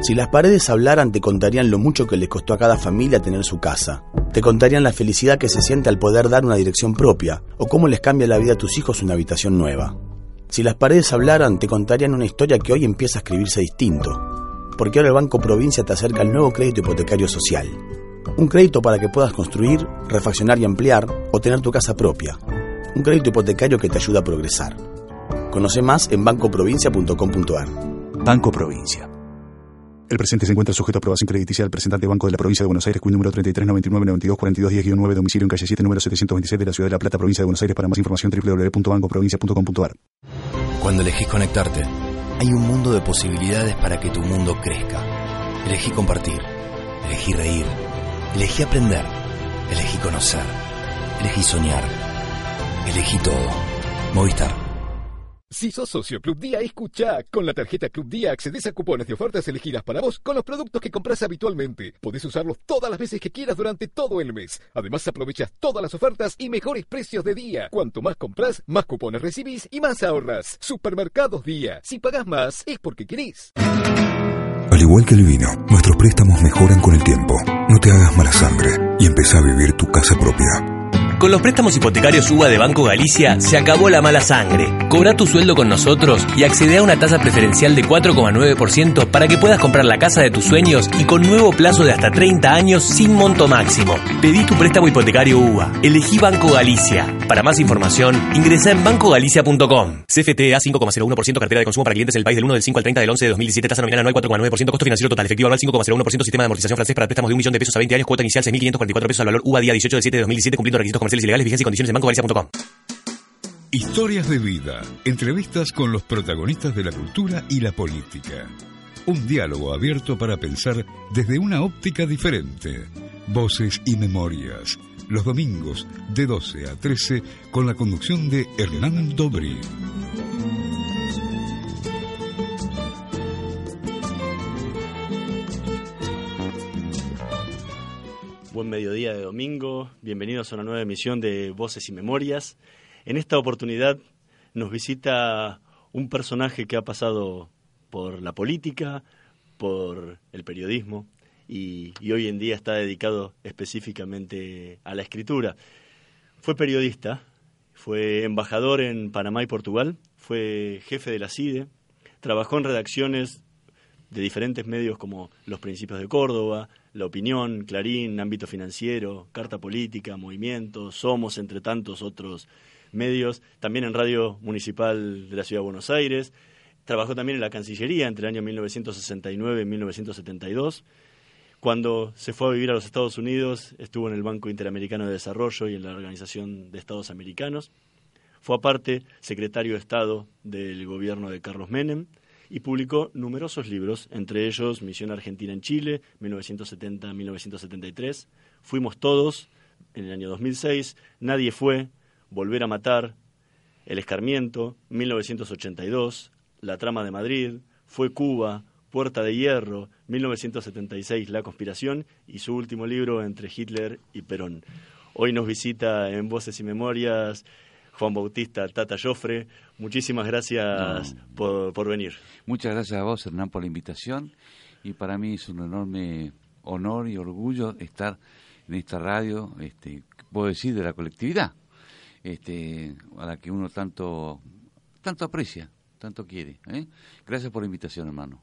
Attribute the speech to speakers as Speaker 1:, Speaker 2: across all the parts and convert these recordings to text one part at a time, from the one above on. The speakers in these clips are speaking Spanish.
Speaker 1: Si las paredes hablaran, te contarían lo mucho que les costó a cada familia tener su casa. Te contarían la felicidad que se siente al poder dar una dirección propia, o cómo les cambia la vida a tus hijos una habitación nueva. Si las paredes hablaran, te contarían una historia que hoy empieza a escribirse distinto. Porque ahora el Banco Provincia te acerca al nuevo crédito hipotecario social. Un crédito para que puedas construir, refaccionar y ampliar, o tener tu casa propia. Un crédito hipotecario que te ayuda a progresar. Conoce más en bancoprovincia.com.ar.
Speaker 2: Banco Provincia. El presente se encuentra sujeto a aprobación crediticia del presentante Banco de la Provincia de Buenos Aires, cuyo número 3399924210-9, domicilio en calle 7, número 726 de la Ciudad de La Plata, Provincia de Buenos Aires. Para más información, www.bancoprovincia.com.ar.
Speaker 3: Cuando elegís conectarte, hay un mundo de posibilidades para que tu mundo crezca. Elegí compartir, elegí reír, elegí aprender, elegí conocer, elegí soñar, elegí todo. Movistar.
Speaker 4: Si sos socio Club Día, escucha. Con la tarjeta Club Día accedes a cupones de ofertas elegidas para vos con los productos que compras habitualmente. Podés usarlos todas las veces que quieras durante todo el mes. Además, aprovechas todas las ofertas y mejores precios de día. Cuanto más compras, más cupones recibís y más ahorras. Supermercados Día. Si pagás más, es porque querés.
Speaker 5: Al igual que el vino, nuestros préstamos mejoran con el tiempo. No te hagas mala sangre y empieza a vivir tu casa propia.
Speaker 6: Con los préstamos hipotecarios UBA de Banco Galicia se acabó la mala sangre. Cobra tu sueldo con nosotros y accede a una tasa preferencial de 4,9% para que puedas comprar la casa de tus sueños y con nuevo plazo de hasta 30 años sin monto máximo. Pedí tu préstamo hipotecario UBA. Elegí Banco Galicia. Para más información, ingresa en bancogalicia.com. CFTA 5,01% cartera de consumo para clientes del país del 1 del 5 al 30 del 11 de 2017. Tasa nominal anual 4,9%. Costo financiero total efectivo anual 5,01%. Sistema de amortización francés para préstamos de un millón de pesos a 20 años. Cuota inicial 6.544 pesos al valor UBA día 18 de 7 de 2017 cumpliendo requisitos comerciales y legales, vigencia y condiciones en bancogalicia.com.
Speaker 7: Historias de vida, entrevistas con los protagonistas de la cultura y la política. Un diálogo abierto para pensar desde una óptica diferente. Voces y memorias. Los domingos de 12 a 13 con la conducción de Hernán Dobri.
Speaker 8: Mediodía de domingo, bienvenidos a una nueva emisión de Voces y Memorias. En esta oportunidad nos visita un personaje que ha pasado por la política, por el periodismo y, y hoy en día está dedicado específicamente a la escritura. Fue periodista, fue embajador en Panamá y Portugal, fue jefe de la CIDE, trabajó en redacciones de diferentes medios como Los Principios de Córdoba, La Opinión, Clarín, Ámbito Financiero, Carta Política, Movimiento, Somos, entre tantos otros medios, también en Radio Municipal de la Ciudad de Buenos Aires. Trabajó también en la Cancillería entre el año 1969 y 1972. Cuando se fue a vivir a los Estados Unidos, estuvo en el Banco Interamericano de Desarrollo y en la Organización de Estados Americanos. Fue aparte secretario de Estado del gobierno de Carlos Menem y publicó numerosos libros, entre ellos Misión Argentina en Chile, 1970-1973, Fuimos Todos, en el año 2006, Nadie Fue, Volver a Matar, El Escarmiento, 1982, La Trama de Madrid, Fue Cuba, Puerta de Hierro, 1976, La Conspiración y su último libro, Entre Hitler y Perón. Hoy nos visita en Voces y Memorias Juan Bautista Tata Joffre. Muchísimas gracias no. por, por, venir.
Speaker 9: Muchas gracias a vos, Hernán, por la invitación. Y para mí es un enorme honor y orgullo estar en esta radio, este, puedo decir, de la colectividad, este, a la que uno tanto, tanto aprecia, tanto quiere. ¿eh? Gracias por la invitación, hermano.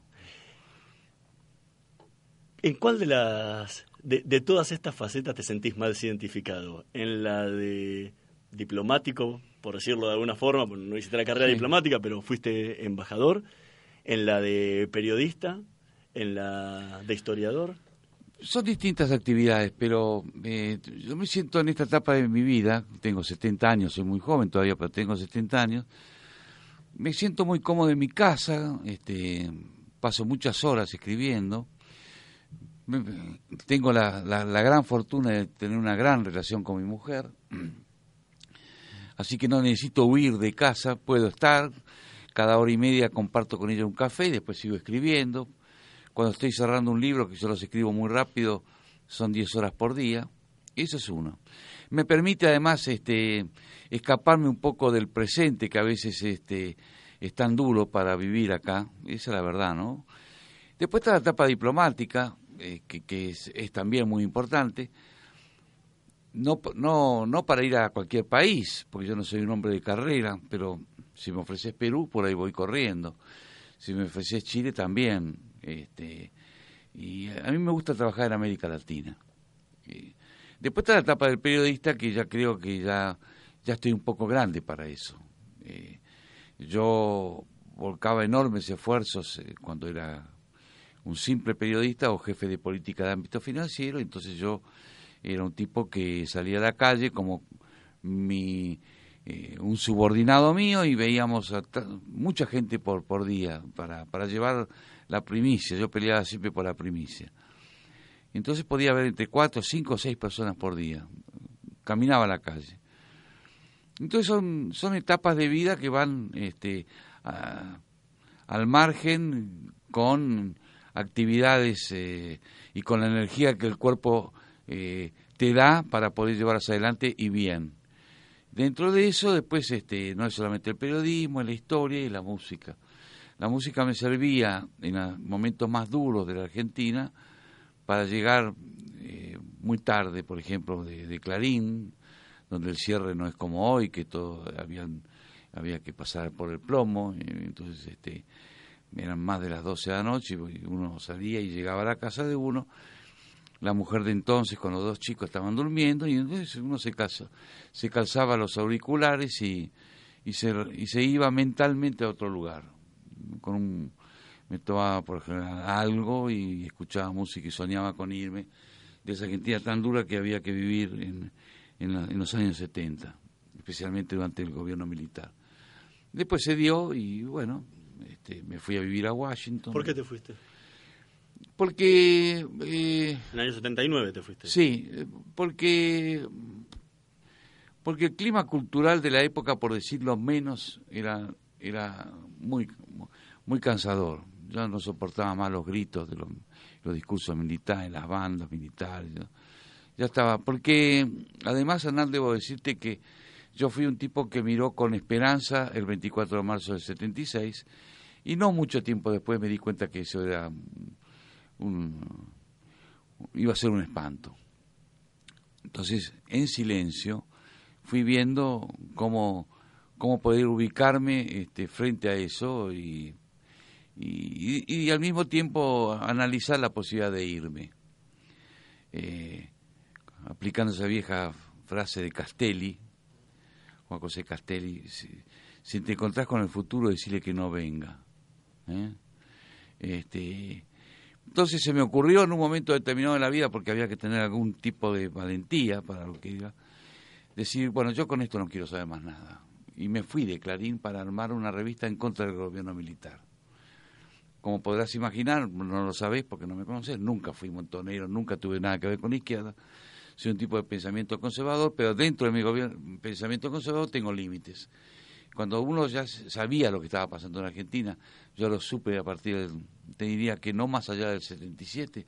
Speaker 8: ¿En cuál de las de, de todas estas facetas te sentís más identificado? ¿En la de diplomático, por decirlo de alguna forma, no hiciste la carrera sí. diplomática, pero fuiste embajador, en la de periodista, en la de historiador.
Speaker 9: Son distintas actividades, pero eh, yo me siento en esta etapa de mi vida, tengo 70 años, soy muy joven todavía, pero tengo 70 años, me siento muy cómodo en mi casa, este, paso muchas horas escribiendo, tengo la, la, la gran fortuna de tener una gran relación con mi mujer, así que no necesito huir de casa, puedo estar, cada hora y media comparto con ella un café y después sigo escribiendo. Cuando estoy cerrando un libro, que yo los escribo muy rápido, son 10 horas por día. Eso es uno. Me permite además este, escaparme un poco del presente, que a veces este, es tan duro para vivir acá. Esa es la verdad, ¿no? Después está la etapa diplomática, eh, que, que es, es, también muy importante. No, no, no para ir a cualquier país, porque yo no soy un hombre de carrera, pero si me ofreces Perú, por ahí voy corriendo. Si me ofreces Chile, también. Este, y a mí me gusta trabajar en América Latina. Después está la etapa del periodista, que ya creo que ya, ya estoy un poco grande para eso. Eh, yo volcaba enormes esfuerzos eh, cuando era un simple periodista o jefe de política de ámbito financiero, entonces yo era un tipo que salía a la calle como mi eh, un subordinado mío y veíamos a mucha gente por por día para para llevar la primicia, yo peleaba siempre por la primicia. Entonces podía haber entre cuatro, cinco o seis personas por día. Caminaba a la calle. Entonces son, son etapas de vida que van este, al margen con actividades eh, y con la energía que el cuerpo eh, te da para poder llevarlas adelante y bien. Dentro de eso, después, este, no es solamente el periodismo, es la historia y la música. La música me servía en momentos más duros de la Argentina para llegar eh, muy tarde, por ejemplo, de, Clarín, donde el cierre no es como hoy, que todo habían, había que pasar por el plomo, entonces este, eran más de las 12 de la noche, uno salía y llegaba a la casa de uno, la mujer de entonces con los dos chicos estaban durmiendo y entonces uno se, calza, se calzaba los auriculares y, y, se, y se iba mentalmente a otro lugar con un, me tomaba por ejemplo algo y escuchaba música y soñaba con irme de esa Argentina tan dura que había que vivir en, en, la, en los años 70, especialmente durante el gobierno militar. Después se dio y bueno, este, me fui a vivir a Washington.
Speaker 8: ¿Por qué te fuiste?
Speaker 9: Porque... Eh,
Speaker 8: en el año 79 te fuiste.
Speaker 9: Sí, porque porque el clima cultural de la época, por decirlo menos, era era muy muy cansador. Yo no soportaba más los gritos de los, los discursos militares, las bandas militares. Ya estaba, porque además, Hernán, debo decirte que yo fui un tipo que miró con esperanza el 24 de marzo del 76 y no mucho tiempo después me di cuenta que eso era un, iba a ser un espanto. Entonces, en silencio, fui viendo cómo, cómo poder ubicarme este, frente a eso y, y, al mismo tiempo analizar la posibilidad de irme. Eh, aplicando esa vieja frase de Castelli, Juan José Castelli, si, si te encontrás con el futuro, decirle que no venga. ¿eh? Este, entonces se me ocurrió en un momento determinado de la vida, porque había que tener algún tipo de valentía para lo que iba, decir, bueno, yo con esto no quiero saber más nada. Y me fui de Clarín para armar una revista en contra del gobierno militar. Como podrás imaginar, no lo sabés porque no me conoces, nunca fui montonero, nunca tuve nada que ver con izquierda. Soy un tipo de pensamiento conservador, pero dentro de mi gobierno, pensamiento conservador tengo límites. Cuando uno ya sabía lo que estaba pasando en Argentina, yo lo supe a partir del, te diría que no más allá del 77,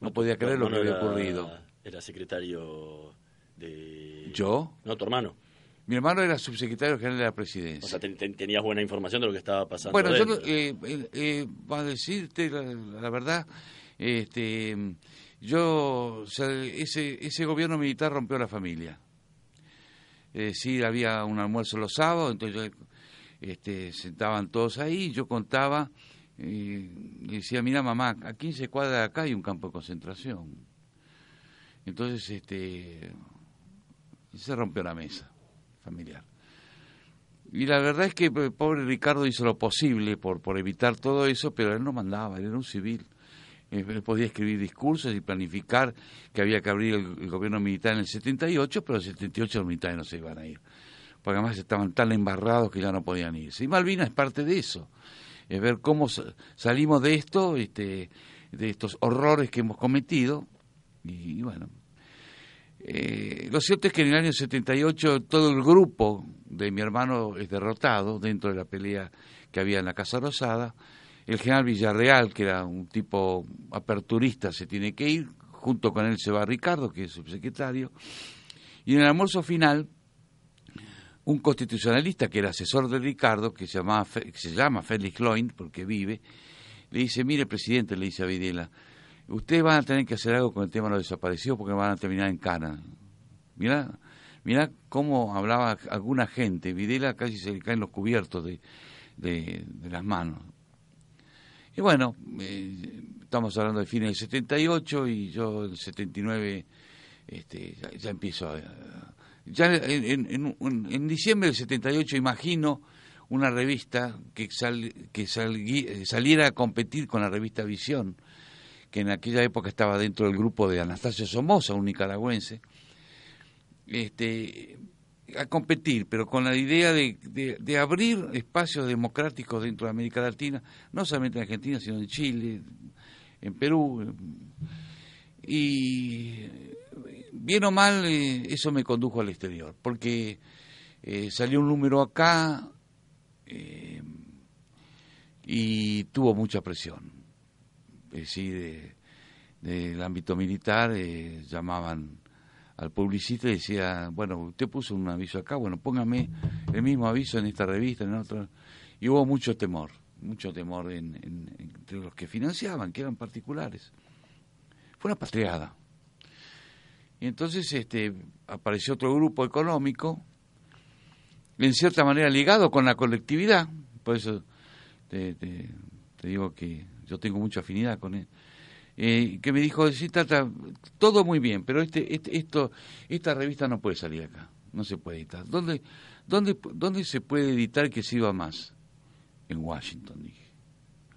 Speaker 9: no, no podía creer lo que había ocurrido.
Speaker 8: Era secretario de...
Speaker 9: ¿Yo?
Speaker 8: No, tu hermano.
Speaker 9: Mi hermano era subsecretario general de la presidencia.
Speaker 8: O sea, ten, ten, tenías buena información de lo que estaba pasando.
Speaker 9: Bueno,
Speaker 8: dentro.
Speaker 9: yo, eh, eh, eh, para decirte la, la, verdad, este, yo, o sea, ese, ese gobierno militar rompió la familia. Es decir, había un almuerzo los sábados, entonces yo, este, sentaban todos ahí, yo contaba y decía, mira mamá, a 15 cuadras de acá hay un campo de concentración. Entonces, este, se rompió la mesa familiar. Y la verdad es que el pobre Ricardo hizo lo posible por, por evitar todo eso, pero él no mandaba, él era un civil. Él podía escribir discursos y planificar que había que abrir el, gobierno militar en el 78, pero en el 78 los militares no se iban a ir. Porque además estaban tan embarrados que ya no podían irse. Y Malvinas es parte de eso. Es ver cómo salimos de esto, este, de estos horrores que hemos cometido. Y, y bueno, eh, lo cierto es que en el año 78 todo el grupo de mi hermano es derrotado dentro de la pelea que había en la Casa Rosada. El general Villarreal, que era un tipo aperturista, se tiene que ir. Junto con él se va Ricardo, que es subsecretario. Y en el almuerzo final, un constitucionalista que era asesor de Ricardo, que se, se llama Félix Loin, porque vive, le dice, mire presidente, le dice a Videla, ustedes van a tener que hacer algo con el tema de los desaparecidos porque van a terminar en cana. Mirá, mirá cómo hablaba alguna gente, Videla casi se le caen los cubiertos de, de, las manos. Y bueno, eh, estamos hablando de fines del 78 y yo en el 79 este, ya, empiezo a... Ya en, en, diciembre del 78 imagino una revista que, que saliera a competir con la revista Visión, que en aquella época estaba dentro del grupo de Anastasio Somoza, un nicaragüense, este, a competir, pero con la idea de, de, abrir espacios democráticos dentro de América Latina, no solamente en Argentina, sino en Chile, en Perú. Y bien o mal, eh, eso me condujo al exterior, porque eh, salió un número acá eh, y tuvo mucha presión. Sí, del ámbito militar llamaban al publicista y decía, bueno, usted puso un aviso acá, bueno, póngame el mismo aviso en esta revista, en otra. Y hubo mucho temor, mucho temor entre los que financiaban, que eran particulares. Fue una patriada. Y entonces este, apareció otro grupo económico, en cierta manera ligado con la colectividad, por eso te, digo que yo tengo mucha afinidad con él, eh, que me dijo, sí, todo muy bien, pero este, este, esto, esta revista no puede salir acá, no se puede editar. ¿Dónde, dónde, dónde se puede editar que sirva más? En Washington, dije.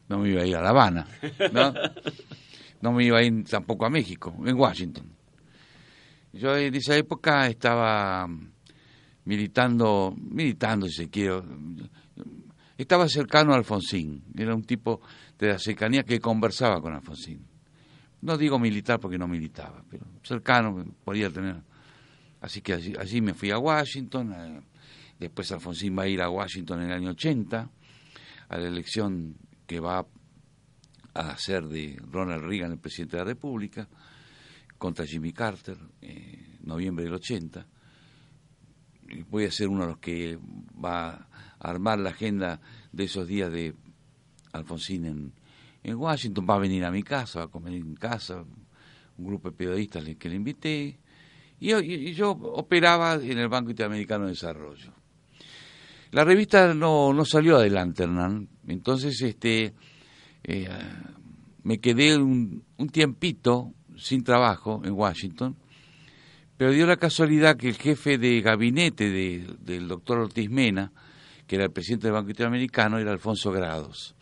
Speaker 9: No me iba a ir a La Habana, ¿no? No me iba a ir tampoco a México, en Washington. Yo en esa época estaba militando, militando si se quiere, estaba cercano a Alfonsín, era un tipo de la cercanía que conversaba con Alfonsín. No digo militar porque no militaba, pero cercano podía tener. Así que allí, me fui a Washington, eh, después Alfonsín va a ir a Washington en el año 80, a la elección que va a hacer de Ronald Reagan el presidente de la República, contra Jimmy Carter, en noviembre del 80. Voy a ser uno de los que va a armar la agenda de esos días de Alfonsín en, en Washington. Va a venir a mi casa, va a comer en casa, un grupo de periodistas que le invité. Y, yo operaba en el Banco Interamericano de Desarrollo. La revista no, no salió adelante, Hernán. Entonces, este, eh, me quedé un, un tiempito sin trabajo en Washington, pero dio la casualidad que el jefe de gabinete del doctor Ortiz Mena, que era el presidente del Banco Interamericano, era Alfonso Grados.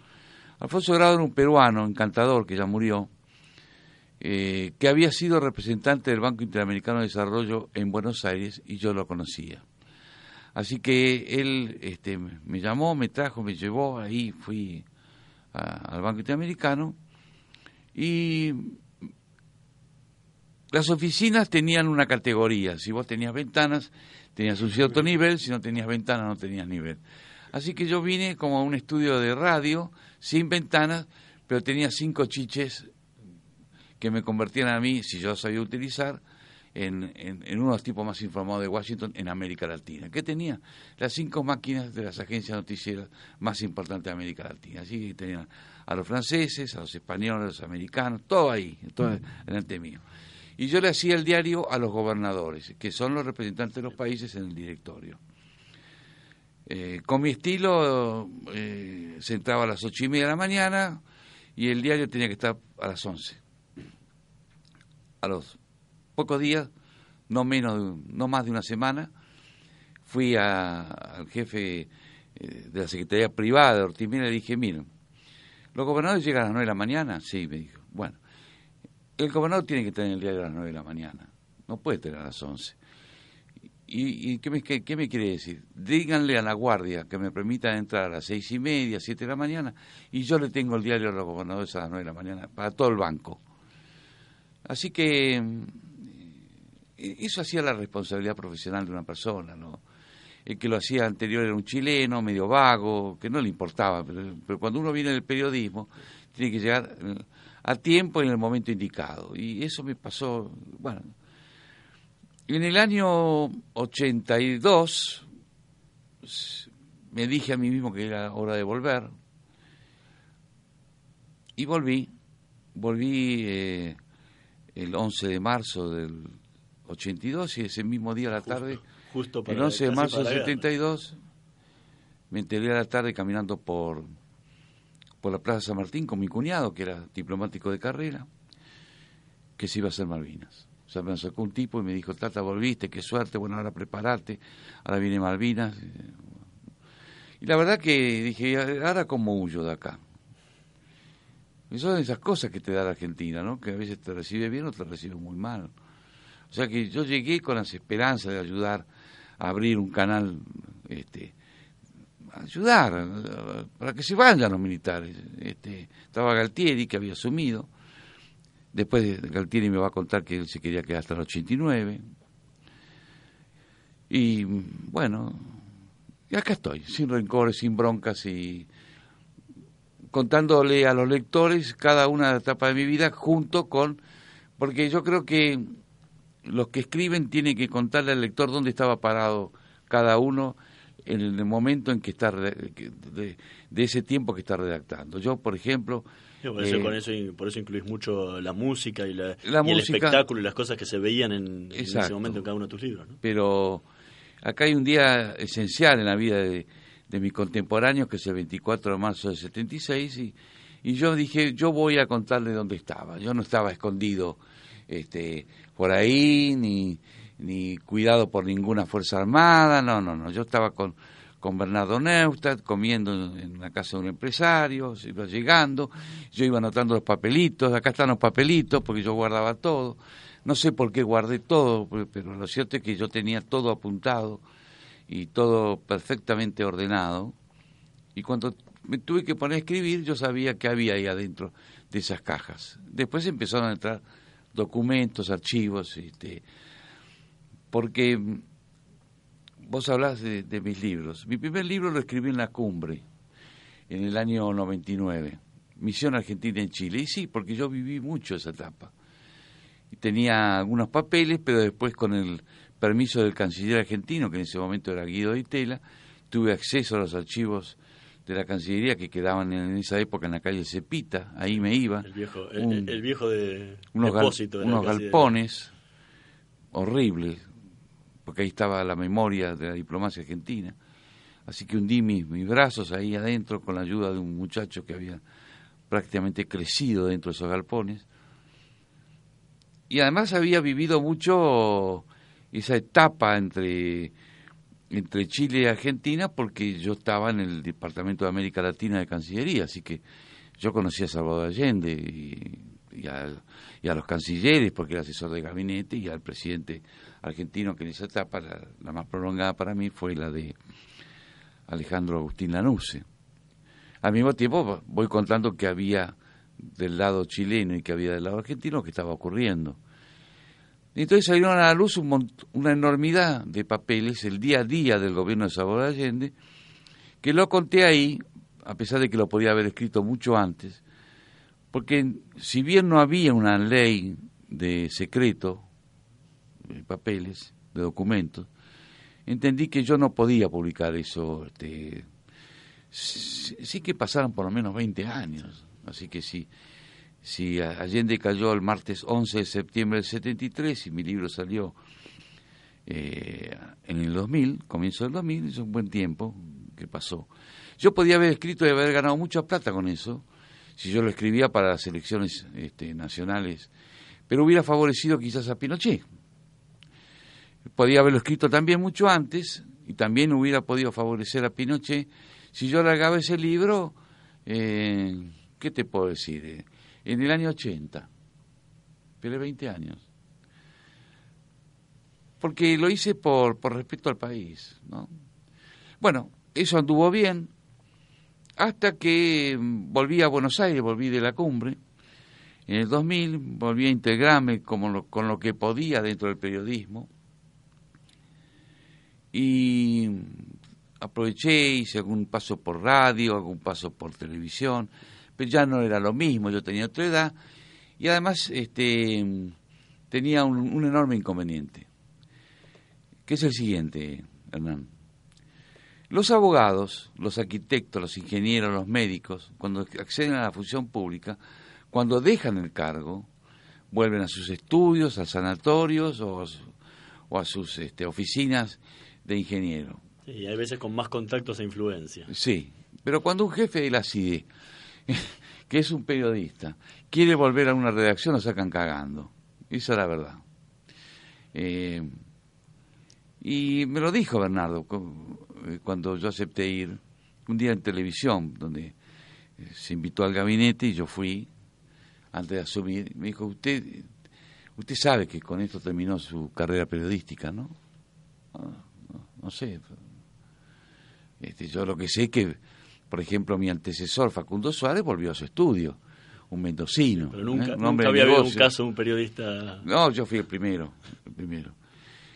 Speaker 9: Alfonso Grados era un peruano encantador que ya murió, eh, que había sido representante del Banco Interamericano de Desarrollo en Buenos Aires y yo lo conocía. Así que él este, me llamó, me trajo, me llevó, ahí fui al Banco Interamericano y las oficinas tenían una categoría. Si vos tenías ventanas, tenías un cierto nivel. Si no tenías ventanas, no tenías nivel. Así que yo vine como a un estudio de radio, sin ventanas, pero tenía cinco chiches que me convertían a mí, si yo sabía utilizar, en, en, uno de los tipos más informados de Washington en América Latina. ¿Qué tenía? Las cinco máquinas de las agencias noticieras más importantes de América Latina. Así que tenían a los franceses, a los españoles, a los americanos, todo ahí, todo delante mío y yo le hacía el diario a los gobernadores, que son los representantes de los países en el directorio. Eh, con mi estilo eh, se entraba a las ocho y media de la mañana y el diario tenía que estar a las once. A los pocos días, no menos, no más de una semana, fui al jefe eh, de la Secretaría Privada de Ortiz y le dije, miren, ¿los gobernadores llegan a las nueve de la mañana? Sí, me dijo. Bueno, el gobernador tiene que tener el diario a las 9 de la mañana, no puede tener a las 11. ¿Y, qué, me, qué, me, quiere decir? Díganle a la guardia que me permita entrar a las seis y media, siete de la mañana, y yo le tengo el diario a los gobernadores a las nueve de la mañana, para todo el banco. Así que mm, eso hacía la responsabilidad profesional de una persona, ¿no? El que lo hacía anterior era un chileno, medio vago, que no le importaba, pero, pero cuando uno viene del periodismo, tiene que llegar a tiempo y en el momento indicado. Y eso me pasó, bueno, en el año 82 me dije a mí mismo que era hora de volver. Y volví, volví eh, el 11 de marzo del 82 y ese mismo día a la tarde,
Speaker 8: justo para
Speaker 9: el 11 de marzo del
Speaker 8: la guerra.
Speaker 9: 72, me enteré a la tarde caminando por, por la Plaza San Martín con mi cuñado, que era diplomático de carrera, que se iba a hacer Malvinas. O sea, me sacó un tipo y me dijo, Tata, volviste, qué suerte, bueno, ahora preparate, ahora viene Malvinas. Y la verdad que dije, ahora cómo huyo de acá. Y son esas cosas que te da la Argentina, ¿no? Que a veces te recibe bien o te recibe muy mal. O sea que yo llegué con las esperanzas de ayudar a abrir un canal, este, ayudar, para que se vayan los militares. Este, estaba Galtieri, que había asumido. Después Galtieri me va a contar que él se quería quedar hasta el 89. Y bueno, y acá estoy, sin rencores, sin broncas y contándole a los lectores cada una etapa de mi vida junto con, porque yo creo que los que escriben tienen que contarle al lector dónde estaba parado cada uno en el momento en que está de, de ese tiempo que está redactando. Yo, por ejemplo,
Speaker 8: Por, eso,
Speaker 9: eh,
Speaker 8: con eso, por eso incluís mucho la música y, la,
Speaker 9: La
Speaker 8: y el espectáculo y las cosas que se veían en, en ese momento en cada uno de tus libros. ¿no?
Speaker 9: pero acá hay un día esencial en la vida de, de mis contemporáneos, que es el 24 de marzo del 76, y, y yo dije, yo voy a contarle dónde estaba. Yo no estaba escondido este, por ahí, ni, ni cuidado por ninguna Fuerza Armada, no, no, no. Yo estaba con, con Bernardo Neustadt, comiendo en, la casa de un empresario, iba llegando, yo iba anotando los papelitos, acá están los papelitos, porque yo guardaba todo. No sé por qué guardé todo, pe- pero lo cierto es que yo tenía todo apuntado y todo perfectamente ordenado. Y cuando me tuve que poner a escribir, yo sabía que había ahí adentro de esas cajas. Después empezaron a entrar documentos, archivos, este, porque vos hablás de, de mis libros. Mi primer libro lo escribí en la cumbre, en el año 99, Misión Argentina en Chile. Y sí, porque yo viví mucho esa etapa. Y tenía algunos papeles, pero después con el permiso del canciller argentino, que en ese momento era Guido Itela, tuve acceso a los archivos de la Cancillería que quedaban en esa época en la calle Cepita, ahí me iba.
Speaker 8: El viejo, el,
Speaker 9: Un-
Speaker 8: el viejo de,
Speaker 9: unos, gal-
Speaker 8: de
Speaker 9: unos
Speaker 8: de-
Speaker 9: galpones horribles, porque ahí estaba la memoria de la diplomacia argentina. Así que hundí mis, mis brazos ahí adentro con la ayuda de un muchacho que había prácticamente crecido dentro de esos galpones. Y además había vivido mucho esa etapa entre, entre Chile y Argentina porque yo estaba en el Departamento de América Latina de Cancillería, así que yo conocía a Salvador Allende y, a los cancilleres porque era asesor de gabinete y al presidente argentino que en esa etapa, la, la más prolongada para mí, fue la de Alejandro Agustín Lanusse. Al mismo tiempo voy contando que había del lado chileno y que había del lado argentino que estaba ocurriendo. Entonces salieron a la luz un una enormidad de papeles, el día a día del gobierno de Salvador Allende, que lo conté ahí, a pesar de que lo podía haber escrito mucho antes, porque si bien no había una ley de secreto, papeles, de documentos, entendí que yo no podía publicar eso. Este, sí, que pasaron por lo menos 20 años, así que si, si Allende cayó el martes 11 de septiembre del 73 y mi libro salió eh, en el 2000, comienzo del 2000, es un buen tiempo que pasó. Yo podía haber escrito y haber ganado mucha plata con eso, si yo lo escribía para las elecciones este, nacionales, pero hubiera favorecido quizás a Pinochet. Podía haberlo escrito también mucho antes y también hubiera podido favorecer a Pinochet si yo largaba ese libro, eh, ¿qué te puedo decir? Eh, en el año 80, pero 20 años. Porque lo hice por, por respeto al país, ¿no? Bueno, eso anduvo bien, hasta que mm, volví a Buenos Aires, volví de la cumbre. En el 2000 volví a integrarme como lo- con lo que podía dentro del periodismo. Y aproveché, hice algún paso por radio, algún paso por televisión, pero ya no era lo mismo, yo tenía otra edad. Y además este, tenía un, enorme inconveniente, que es el siguiente, Hernán. Los abogados, los arquitectos, los ingenieros, los médicos, cuando acceden a la función pública, cuando dejan el cargo, vuelven a sus estudios, a sanatorios o, o a sus este, oficinas de ingeniero.
Speaker 8: Y hay veces con más contactos e influencia.
Speaker 9: Sí, pero cuando un jefe de la CIDE, que es un periodista, quiere volver a una redacción, lo sacan cagando. Esa es la verdad. Eh, y me lo dijo Bernardo eh, cuando yo acepté ir, un día en televisión, donde eh, se invitó al gabinete y yo fui, antes de asumir, me dijo, usted, usted sabe que con esto terminó su carrera periodística, ¿no? Ah, no, sé. Este, yo lo que sé es que, por ejemplo, mi antecesor Facundo Suárez volvió a su estudio, un mendocino.
Speaker 8: Pero nunca, ¿eh? había habido un caso de un periodista.
Speaker 9: No, yo fui el primero, el primero.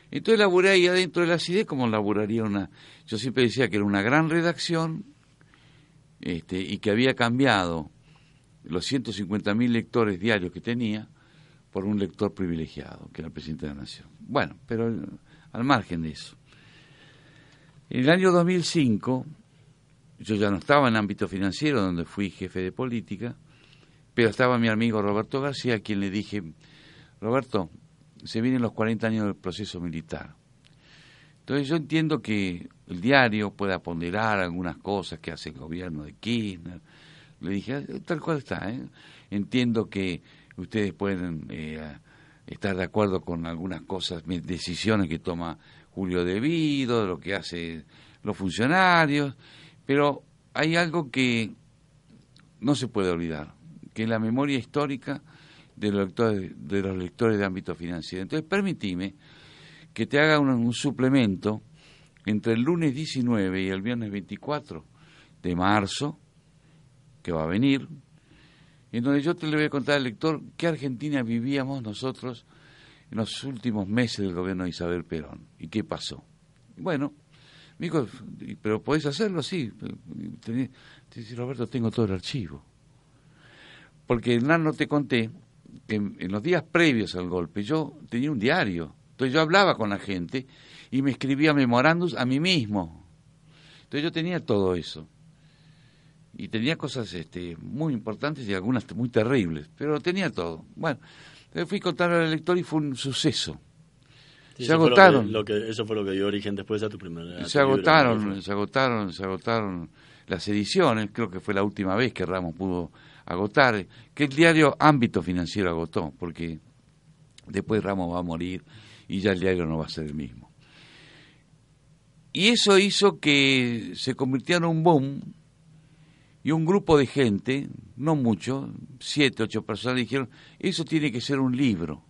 Speaker 9: Entonces laburé ahí adentro de la CIDE como laburaría una... Yo siempre decía que era una gran redacción este, y que había cambiado los 150.000 lectores diarios que tenía por un lector privilegiado, que era el presidente de la Nación. Bueno, pero al margen de eso. En el año 2005, yo ya no estaba en ámbito financiero, donde fui jefe de política, pero estaba mi amigo Roberto García, a quien le dije, Roberto, se vienen los 40 años del proceso militar. Entonces yo entiendo que el diario pueda ponderar algunas cosas que hace el gobierno de Kirchner. Le dije, ah, tal cual está, ¿eh? entiendo que ustedes pueden eh, estar de acuerdo con algunas cosas, decisiones que toma Julio Devido, lo que hace los funcionarios, pero hay algo que no se puede olvidar, que es la memoria histórica de los lectores de, los lectores de ámbito financiero. Entonces, permitime que te haga un, suplemento entre el lunes 19 y el viernes 24 de marzo, que va a venir, en donde yo te le voy a contar al lector qué Argentina vivíamos nosotros en los últimos meses del gobierno de Isabel Perón y qué pasó. Bueno, me dijo, pero podés hacerlo, sí. Roberto, tengo todo el archivo. Porque en no te conté en, los días previos al golpe yo tenía un diario. Entonces yo hablaba con la gente y me escribía memorándums a mí mismo. Entonces yo tenía todo eso. Y tenía cosas este, muy importantes y algunas muy terribles, pero tenía todo. Bueno, fui a contar al lector y fue un suceso. se agotaron.
Speaker 8: Lo que, eso fue lo que dio origen después a tu primera.
Speaker 9: Se agotaron, se agotaron, se agotaron las ediciones. Creo que fue la última vez que Ramos pudo agotar, que el diario Ámbito Financiero agotó, porque después Ramos va a morir y ya el diario no va a ser el mismo. Y eso hizo que se convirtiera en un boom y un grupo de gente, no mucho, siete, ocho personas, dijeron, eso tiene que ser un libro.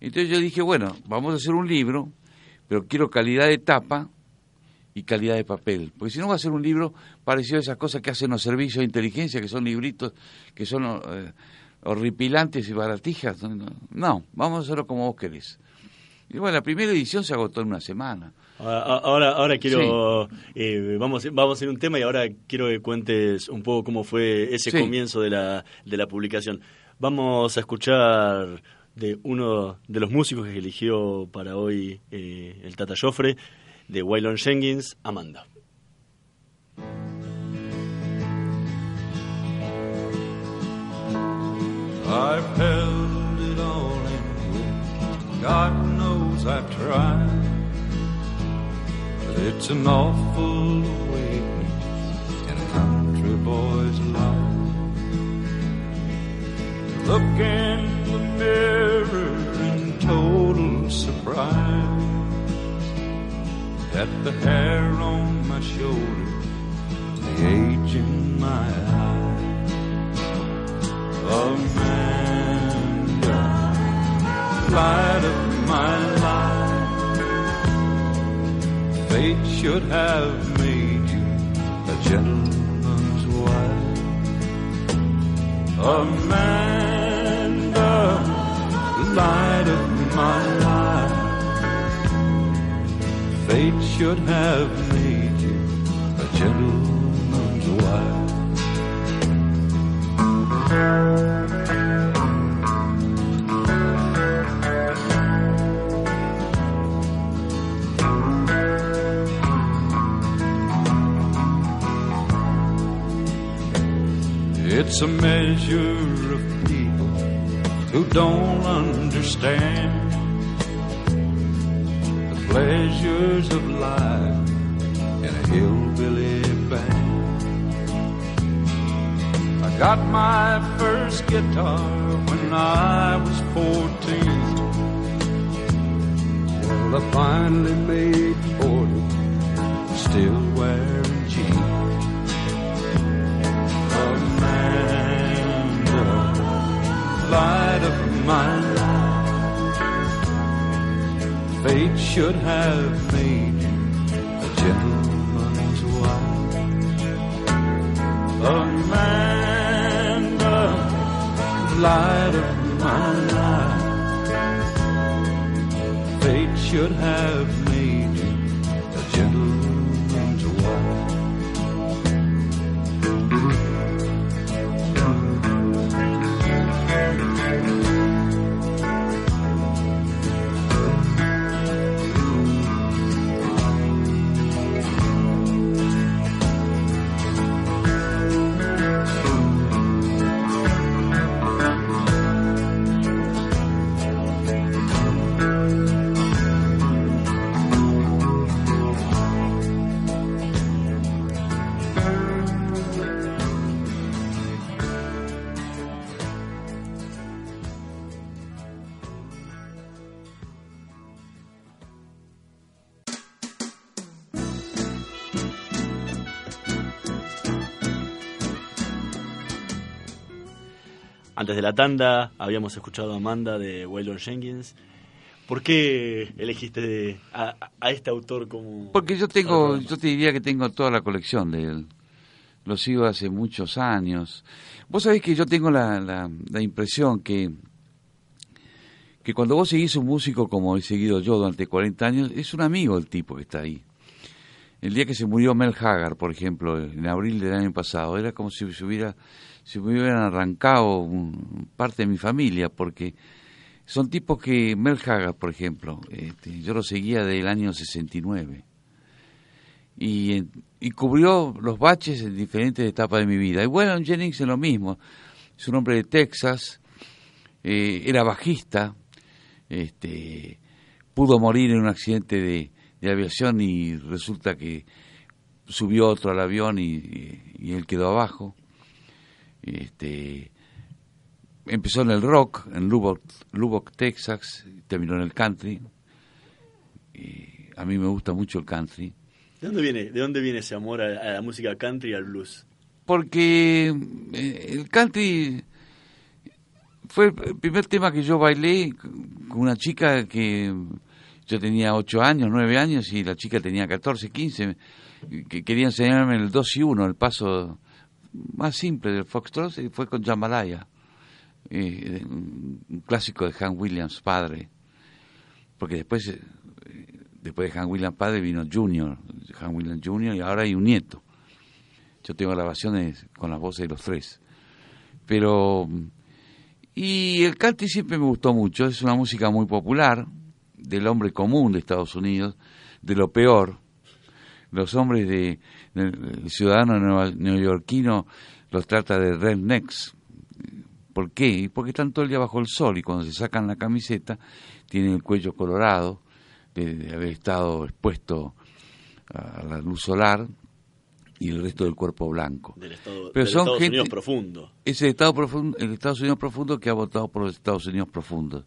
Speaker 9: Entonces yo dije, bueno, vamos a hacer un libro, pero quiero calidad de tapa y calidad de papel. Porque si no va a ser un libro parecido a esas cosas que hacen los servicios de inteligencia, que son libritos que son eh, horripilantes y baratijas. No, vamos a hacerlo como vos querés. Y bueno, la primera edición se agotó en una semana.
Speaker 8: Ahora, ahora quiero, eh, vamos, vamos a hacer un tema y ahora quiero que cuentes un poco cómo fue ese comienzo de la, de la publicación. Vamos a escuchar de uno de los músicos que eligió para hoy eh, el Tata Joffre, de Waylon Jenkins, Amanda. I've held it all in God knows I've tried. It's an awful awakening in a country boy's life. Look in the mirror in total surprise at the hair on my shoulder, the age in my eye. Amanda, light of my life, fate should have made you a gentleman's wife. Amanda, the light of my life fate should have made you a gentleman's wife.
Speaker 10: It's a measure of people who don't understand the pleasures of life in a hillbilly band. I got my first guitar when I was 14. Well, I finally made 40, still wearing light of my life. Fate should have made you a gentleman's wife. Amanda, light of my life. Fate should have
Speaker 8: Antes de la tanda habíamos escuchado a Amanda de Waylon Jenkins. ¿Por qué elegiste a, a este autor como...?
Speaker 9: Porque yo tengo, yo te diría que tengo toda la colección de él. Lo sigo hace muchos años. Vos sabés que yo tengo la, la, la impresión que, que cuando vos seguís un músico como he seguido yo durante 40 años, es un amigo el tipo que está ahí. El día que se murió Mel Haggard, por ejemplo, en abril del año pasado, era como si se hubiera, si me hubieran arrancado parte de mi familia, porque son tipos que, Mel Haggard, por ejemplo, este, yo lo seguía del año 69 y, y cubrió los baches en diferentes etapas de mi vida. Y Waylon Jennings es lo mismo, es un hombre de Texas, eh, era bajista, este, pudo morir en un accidente de, aviación y resulta que subió otro al avión y él quedó abajo. Este, empezó en el rock, en Lubbock, Lubbock, Texas, terminó en el country. Y a mí me gusta mucho el country.
Speaker 8: ¿De dónde viene, de dónde viene ese amor a, a la música country y al blues?
Speaker 9: Porque eh, el country fue el primer tema que yo bailé con una chica que yo tenía 8 años, 9 años y la chica tenía 14, 15, que quería enseñarme el 2 y 1, el paso más simple del foxtrot, y fue con Jambalaya, eh, un clásico de Han Williams padre, porque después, eh, después de Han Williams padre vino Junior, Han Williams Junior y ahora hay un nieto. Yo tengo grabaciones con las voces de los tres. Pero. Y el country siempre me gustó mucho. Es una música muy popular, del hombre común de Estados Unidos, de lo peor. Los hombres de. El ciudadano neoyorquino los trata de rednecks. ¿Por qué? Porque están todo el día bajo el sol y cuando se sacan la camiseta tienen el cuello colorado de, de haber estado expuesto a la luz solar y el resto del cuerpo blanco.
Speaker 8: Del Estado-
Speaker 9: Pero
Speaker 8: del
Speaker 9: son
Speaker 8: Estados
Speaker 9: gente-
Speaker 8: Unidos profundo.
Speaker 9: Es el, Estado profundo, el Estados Unidos profundo que ha votado por los Estados Unidos profundos.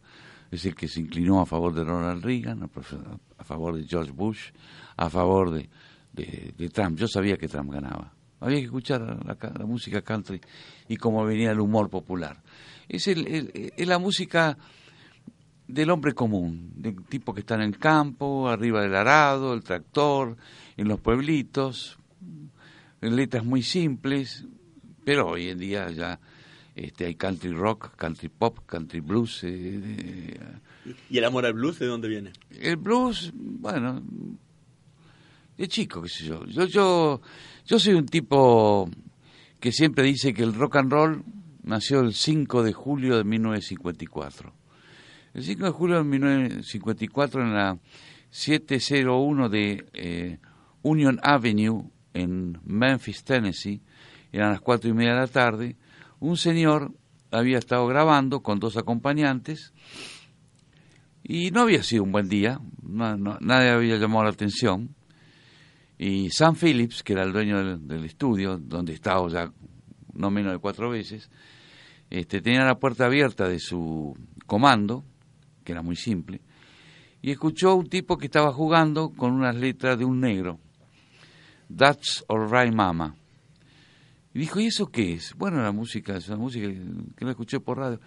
Speaker 9: Es el que se inclinó a favor de Ronald Reagan, a favor de George Bush, a favor de, de- de Trump. Yo sabía que Trump ganaba. Había que escuchar la, la música country y cómo venía el humor popular. Es, el- el- es la música del hombre común, del tipo que está en el campo, arriba del arado, el tractor, en los pueblitos, en letras muy simples, pero hoy en día ya este, hay country rock, country pop, country blues. eh, eh,
Speaker 8: ¿Y el amor al blues de dónde viene?
Speaker 9: el blues, bueno, de chico, qué sé yo. Yo, yo. yo soy un tipo que siempre dice que el rock and roll nació el 5 de julio de 1954. El 5 de julio de 1954 en la 701 de eh, Union Avenue en Memphis, Tennessee, eran las cuatro y media de la tarde, un señor había estado grabando con dos acompañantes y no había sido un buen día, nadie había llamado la atención. Y Sam Phillips, que era el dueño del, estudio, donde estaba ya no menos de cuatro veces, este, tenía la puerta abierta de su comando, que era muy simple, y escuchó un tipo que estaba jugando con unas letras de un negro. That's Alright Mama. Y dijo, ¿y eso qué es? Bueno, la música, es una música que la escuché por radio.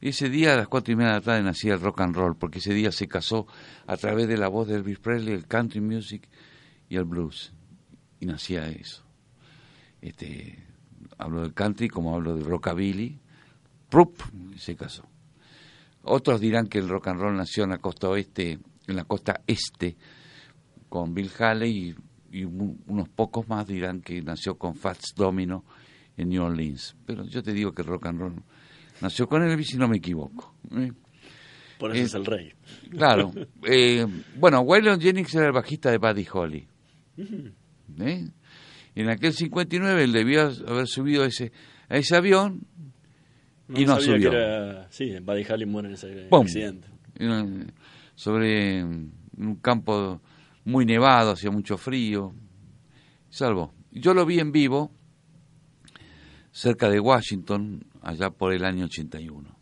Speaker 9: Ese día a las cuatro y media de la tarde nacía el rock and roll, porque ese día se casó a través de la voz de Elvis Presley, el country music y el blues. Y nacía eso. Este, hablo del country como hablo del rockabilly. Prup, se casó. Otros dirán que el rock and roll nació en la costa oeste, en la costa este, con Bill Haley y, unos pocos más dirán que nació con Fats Domino en New Orleans. Pero yo te digo que el rock and roll nació con Elvis y no me equivoco. ¿eh?
Speaker 8: Por eso
Speaker 9: Eh,
Speaker 8: es el rey.
Speaker 9: Claro. Eh, bueno, Waylon Jennings era el bajista de Buddy Holly. ¿Eh? En aquel 59 él debió haber subido ese, a ese avión y no
Speaker 8: sabía
Speaker 9: subió.
Speaker 8: que era... Sí, Buddy Holly muere en ese
Speaker 9: ¡Pum!
Speaker 8: accidente.
Speaker 9: Sobre un campo muy nevado, hacía mucho frío. Salvo. Yo lo vi en vivo cerca de Washington, allá por el año 81.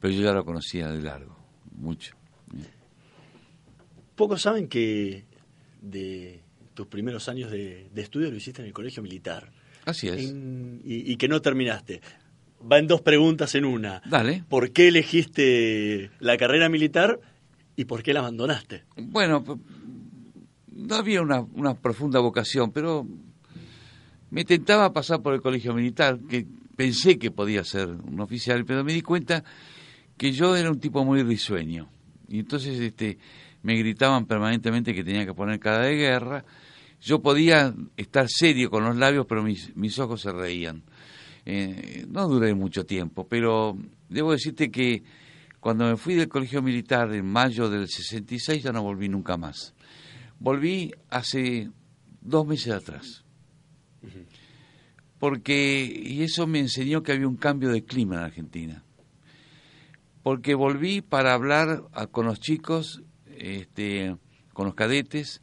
Speaker 9: Pero yo ya lo conocía de largo, mucho.
Speaker 8: Pocos saben que de tus primeros años de, de estudio lo hiciste en el colegio militar.
Speaker 9: Así es.
Speaker 8: En- y, y que no terminaste. Va en dos preguntas en una.
Speaker 9: Dale.
Speaker 8: ¿Por qué elegiste la carrera militar y por qué la abandonaste?
Speaker 9: Bueno, no había una, una profunda vocación, pero me tentaba pasar por el colegio militar, que pensé que podía ser un oficial, pero me di cuenta que yo era un tipo muy risueño. Y entonces este, me gritaban permanentemente que tenía que poner cara de guerra. Yo podía estar serio con los labios, pero mis, mis ojos se reían. Eh, no duré mucho tiempo, pero debo decirte que cuando me fui del colegio militar en mayo del 66 ya no volví nunca más. Volví hace dos meses atrás. Porque, y eso me enseñó que había un cambio de clima en Argentina. Porque volví para hablar a- con los chicos, este, con los cadetes,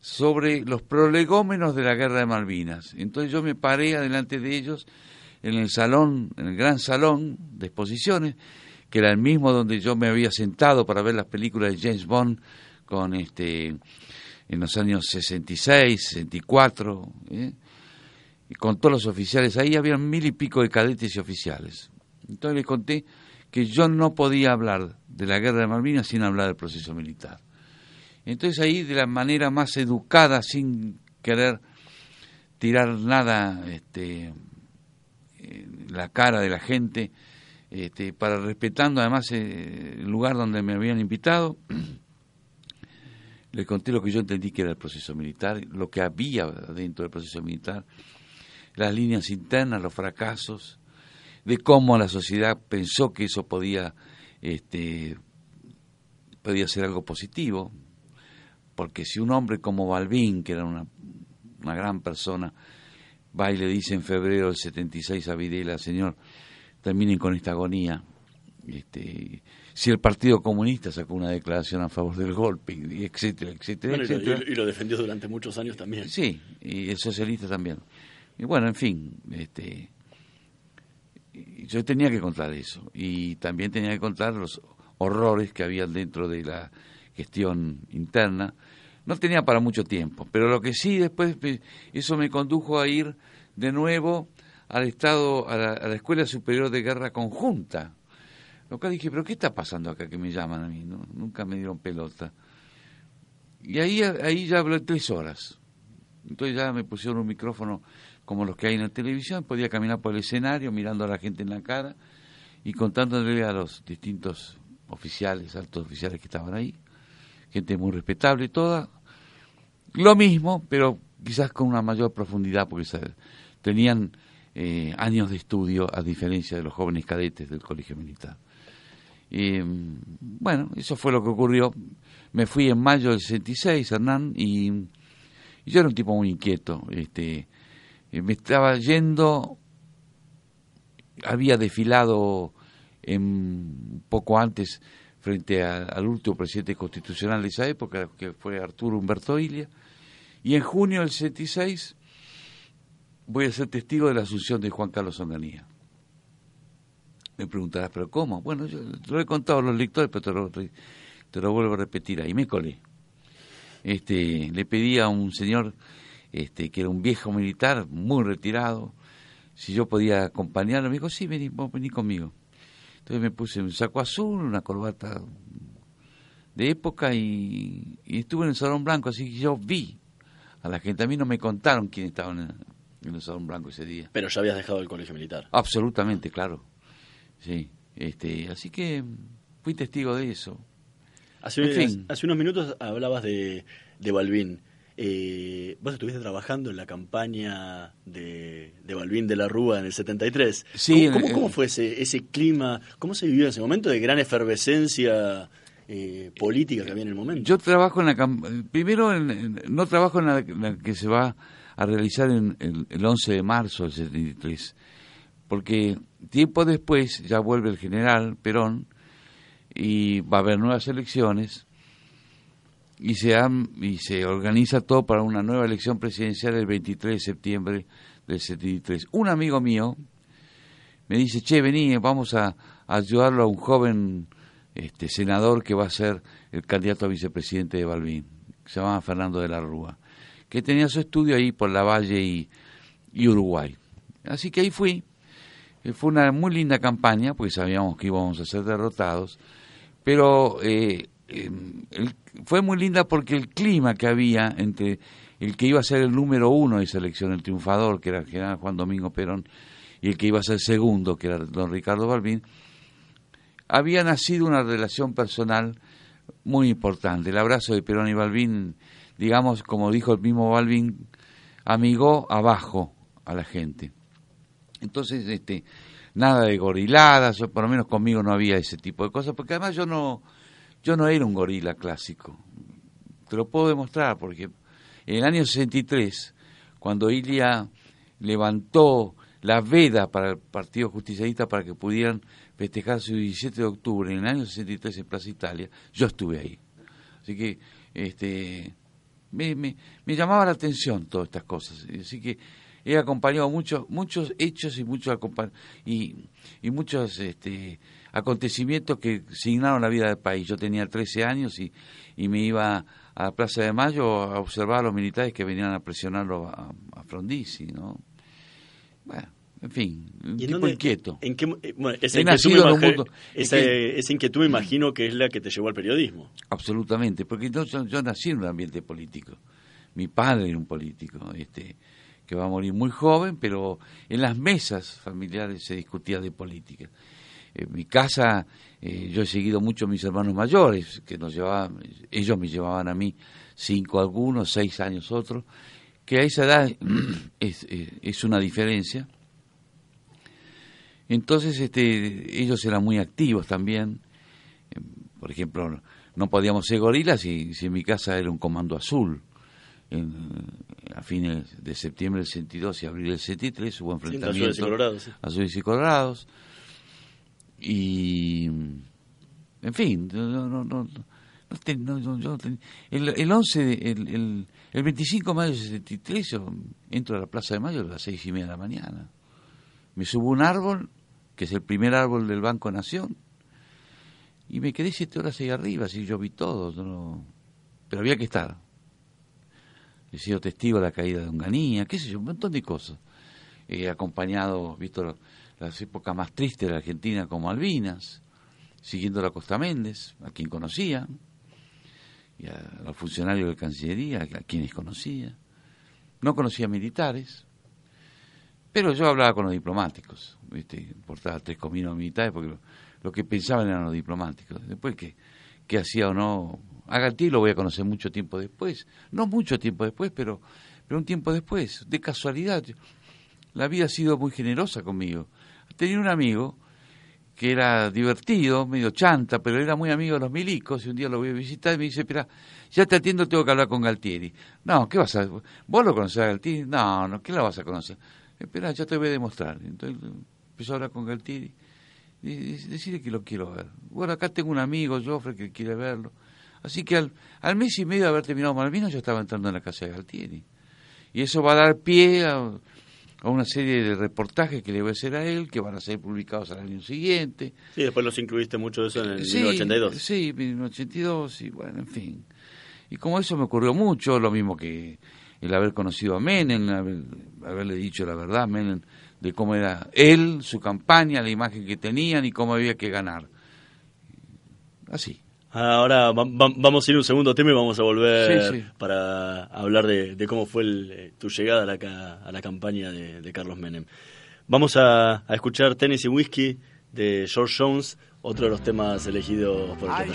Speaker 9: sobre los prolegómenos de la guerra de Malvinas. Entonces yo me paré adelante de ellos en el salón, en el gran salón de exposiciones, que era el mismo donde yo me había sentado para ver las películas de James Bond con este en los años 66, 64, ¿eh? y con todos los oficiales. Ahí había mil y pico de cadetes y oficiales. Entonces les conté que yo no podía hablar de la guerra de Malvinas sin hablar del proceso militar. Entonces ahí de la manera más educada, sin querer tirar nada este, en la cara de la gente, este, para respetando además eh, el lugar donde me habían invitado, le conté lo que yo entendí que era el proceso militar, lo que había dentro del proceso militar, las líneas internas, los fracasos, de cómo la sociedad pensó que eso podía, este, podía ser algo positivo, porque si un hombre como Balbín, que era una, una gran persona, va y le dice en febrero del 76 a Videla, señor, terminen con esta agonía, este, si el Partido Comunista sacó una declaración a favor del golpe, y etcétera, etcétera,
Speaker 8: Bueno, y, lo,
Speaker 9: etcétera.
Speaker 8: y- lo defendió durante muchos años también.
Speaker 9: Sí, y el socialista también. Y bueno, en fin, este, yo tenía que contar eso. Y también tenía que contar los horrores que había dentro de la gestión interna. No tenía para mucho tiempo, pero lo que sí después, me- eso me condujo a ir de nuevo al Estado, a la, Escuela Superior de Guerra Conjunta. Lo cual dije, pero ¿qué está pasando acá que me llaman a mí? Nunca me dieron pelota. Y ahí, ahí ya hablé tres horas. Entonces ya me pusieron un micrófono como los que hay en la televisión, podía caminar por el escenario mirando a la gente en la cara y contándole a los distintos oficiales, altos oficiales que estaban ahí, gente muy respetable, toda, lo mismo, pero quizás con una mayor profundidad, porque tenían eh, años de estudio a diferencia de los jóvenes cadetes del colegio militar. Eh, bueno, eso fue lo que ocurrió. Me fui en mayo del 66, Hernán, y, y yo era un tipo muy inquieto. Este, me estaba yendo había desfilado en, poco antes frente al último presidente constitucional de esa época, que fue Arturo Humberto Ilia, y en junio del 66 voy a ser testigo de la asunción de Juan Carlos Onganía. Me preguntarás, ¿pero cómo? Bueno, yo lo he contado a los lectores, pero te lo, te lo vuelvo a repetir. Ahí me colé. Este, le pedí a un señor este, que era un viejo militar, muy retirado, si yo podía acompañarlo. Me dijo, sí, vení, vos vení conmigo. Entonces me puse un saco azul, una corbata de época y, y estuve en el Salón Blanco, así que yo vi a la gente. A mí no me contaron quién estaba en el, en el Salón Blanco ese día.
Speaker 8: Pero ya habías dejado el colegio militar.
Speaker 9: Absolutamente, claro. Sí, este, así que fui testigo de eso.
Speaker 8: Hace,
Speaker 9: En fin.
Speaker 8: hace unos minutos hablabas de, de Balbín. Eh, vos estuviste trabajando en la campaña de, de Balbín de la Rúa en el 73.
Speaker 9: Sí,
Speaker 8: ¿Cómo, cómo-
Speaker 9: en-
Speaker 8: cómo fue ese, ese clima? ¿Cómo se vivió ese momento de gran efervescencia eh, política que había en el momento?
Speaker 9: Yo trabajo en la primero en- en- no trabajo en la, la que se va a realizar en, el- el 11 de marzo del 73, porque tiempo después ya vuelve el general Perón y va a haber nuevas elecciones y se han- y se organiza todo para una nueva elección presidencial el 23 de septiembre del 73. Un amigo mío me dice, che, vení, vamos a, ayudarlo a un joven este, senador que va a ser el candidato a vicepresidente de Balbín, se llama Fernando de la Rúa, que tenía su estudio ahí por la Valle y, y Uruguay. Así que ahí fui. Eh, Fue una muy linda campaña, porque sabíamos que íbamos a ser derrotados, pero eh, eh, el- fue muy linda porque el clima que había entre el que iba a ser el número uno de esa elección, el triunfador, que era general Juan Domingo Perón, y el que iba a ser segundo, que era don Ricardo Balbín, había nacido una relación personal muy importante. El abrazo de Perón y Balbín, digamos, como dijo el mismo Balbín, amigó abajo a la gente. Entonces, este, nada de goriladas, o por lo menos conmigo no había ese tipo de cosas, porque además yo no, yo no era un gorila clásico. Te lo puedo demostrar, porque en el año 63, cuando Ilia levantó la veda para el Partido Justicialista para que pudieran festejar su 17 de octubre en el año 63 en Plaza Italia, yo estuve ahí. Así que este, me, me, me llamaba la atención todas estas cosas. Así que he acompañado muchos muchos hechos y muchos y, y muchos este, acontecimientos que signaron la vida del país. Yo tenía 13 años y, y me iba a la Plaza de Mayo a observar a los militares que venían a presionarlo a, a Frondizi, ¿no? Bueno, en fin, un
Speaker 8: ¿Y en
Speaker 9: tipo
Speaker 8: dónde-
Speaker 9: inquieto.
Speaker 8: en qué eh, bueno, esa, inquietud esa,
Speaker 9: que-
Speaker 8: esa me imagino que es la que te llevó al periodismo.
Speaker 9: Absolutamente, porque yo, yo, yo nací en un ambiente político. Mi padre era un político, este, que va a morir muy joven, pero en las mesas familiares se discutía de política. En mi casa, eh, yo he seguido mucho a mis hermanos mayores, que nos llevaban, ellos me llevaban a mí cinco algunos, seis años otros, que a esa edad es, es- es una diferencia. Entonces, este, ellos eran muy activos también. Eh, Por ejemplo, no podíamos ser gorilas si, si en mi casa era un comando azul. En- a fines de septiembre del 62 y abril del 73 hubo enfrentamientos
Speaker 8: azules y colorados, sí.
Speaker 9: azules y colorados. Y, en fin, no, no, no, no, el, el 11, de- el, el, el 25 de mayo del 73 yo entro a la Plaza de Mayo a las seis y media de la mañana. Me subo un árbol, que es el primer árbol del Banco Nación, y me quedé siete horas ahí arriba, así yo vi todo, no- pero había que estar. He sido testigo de la caída de Onganía, qué sé yo, un montón de cosas. He acompañado, visto las épocas más tristes de la Argentina como Albinas, siguiendo a Costa Méndez, a quien conocía, y a los funcionarios de Cancillería, a quienes conocía. No conocía militares, pero yo hablaba con los diplomáticos, ¿viste? importaba tres cominos militares porque lo, lo que pensaban eran los diplomáticos. Después que, que hacía o no, a Galtier lo voy a conocer mucho tiempo después, no mucho tiempo después, pero, pero un tiempo después, de casualidad. La vida ha sido muy generosa conmigo. Tenía un amigo que era divertido, medio chanta, pero era muy amigo de los milicos, y un día lo voy a visitar y me dice, espera, ya te atiendo, tengo que hablar con Galtieri. No, ¿qué vas a...? ¿Vos lo conocés a Galtieri? No, no, ¿qué lo vas a conocer? Espera, ya te voy a demostrar. Entonces empezó a hablar con Galtieri. Y decirle que lo quiero ver. Bueno, acá tengo un amigo, Joffre, que quiere verlo. Así que al, al mes y medio de haber terminado Malvinas, yo estaba entrando en la casa de Galtieri. Y eso va a dar pie a, a una serie de reportajes que le voy a hacer a él, que van a ser publicados al año siguiente.
Speaker 8: Sí, después los incluiste mucho eso en el
Speaker 9: Sí,
Speaker 8: 1982.
Speaker 9: Sí, 1982, y bueno, en fin. Y como eso me ocurrió mucho, lo mismo que el haber conocido a Menem, haber- haberle dicho la verdad a Menem de cómo era él, su campaña, la imagen que tenían y cómo había que ganar. Así.
Speaker 8: Ahora va- va- vamos a ir a un segundo tema y vamos a volver
Speaker 9: Sí, sí.
Speaker 8: para hablar de, de cómo fue el, eh, tu llegada a la, a la campaña de, de Carlos Menem. Vamos a, a escuchar Tennessee Whiskey de George Jones, otro de los temas elegidos por el
Speaker 11: I.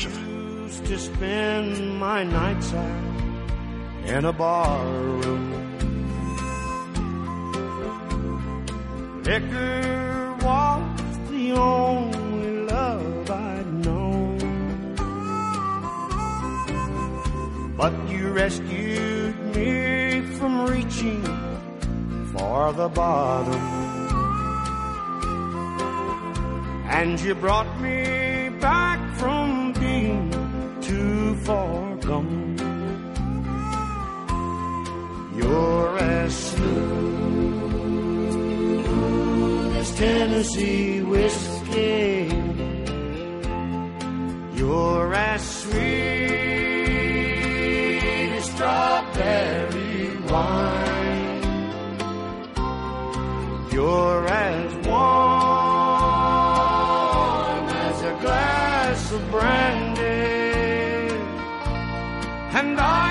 Speaker 11: Liquor was the only love I'd But you rescued me from reaching for the bottom. And you brought me back from being too far gone. You're as smooth as Tennessee whiskey. You're as sweet strawberry wine. You're as warm as a glass of brandy. And I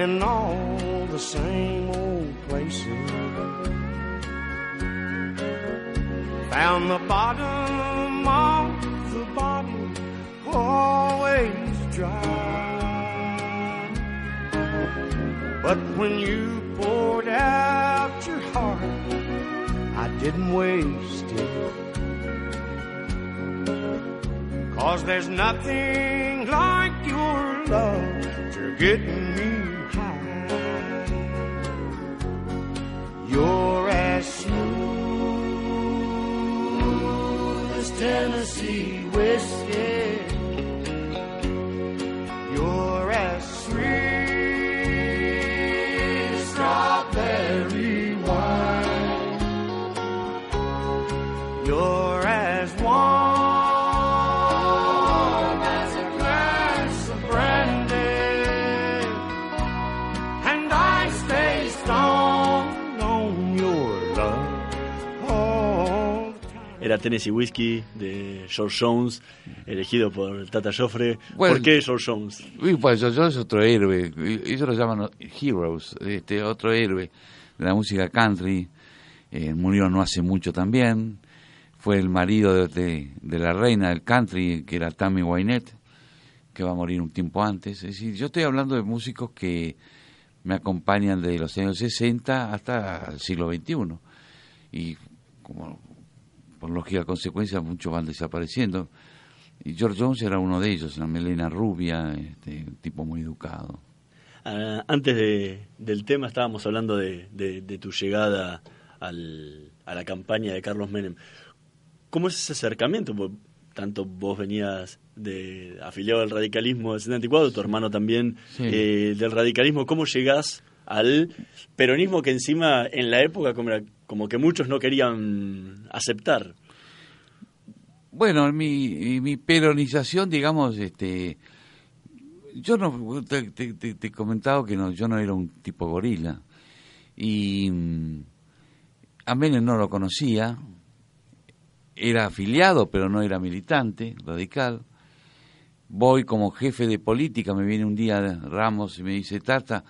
Speaker 11: in all the same old places. Found the bottom of the bottle always dry. But when you poured out your heart, I didn't waste it. Cause there's nothing like your love to get me You're as smooth as Tennessee whiskey. You're as sweet as strawberry wine. You're
Speaker 8: Era Tennessee Whiskey de George Jones, elegido por el Tata Joffre.
Speaker 9: Bueno,
Speaker 8: ¿Por qué George Jones?
Speaker 9: Y pues yo, yo es otro héroe, ellos lo llaman heroes, este otro héroe de la música country, eh, murió no hace mucho también, fue el marido de, de- de la reina del country, que era Tammy Wynette, que va a morir un tiempo antes. Es decir, yo estoy hablando de músicos que me acompañan desde los años 60 hasta el siglo XXI. Y como por lógica consecuencia muchos van desapareciendo. Y George Jones era uno de ellos, una melena rubia, este, un tipo muy educado.
Speaker 8: Ah, antes de- del tema estábamos hablando de, de- de tu llegada al- a la campaña de Carlos Menem. ¿Cómo es ese acercamiento? Porque tanto vos venías de afiliado al radicalismo del 74, tu hermano también
Speaker 9: Sí.
Speaker 8: eh, del radicalismo. ¿Cómo llegás al peronismo que encima en la época como, era- como que muchos no querían aceptar?
Speaker 9: Bueno, en mi, mi peronización, digamos, este, yo no, te he comentado que no, yo no era un tipo gorila. Y mm, a Menem no lo conocía, era afiliado, pero no era militante, radical. Voy como jefe de política, me viene un día Ramos y me dice, Tata,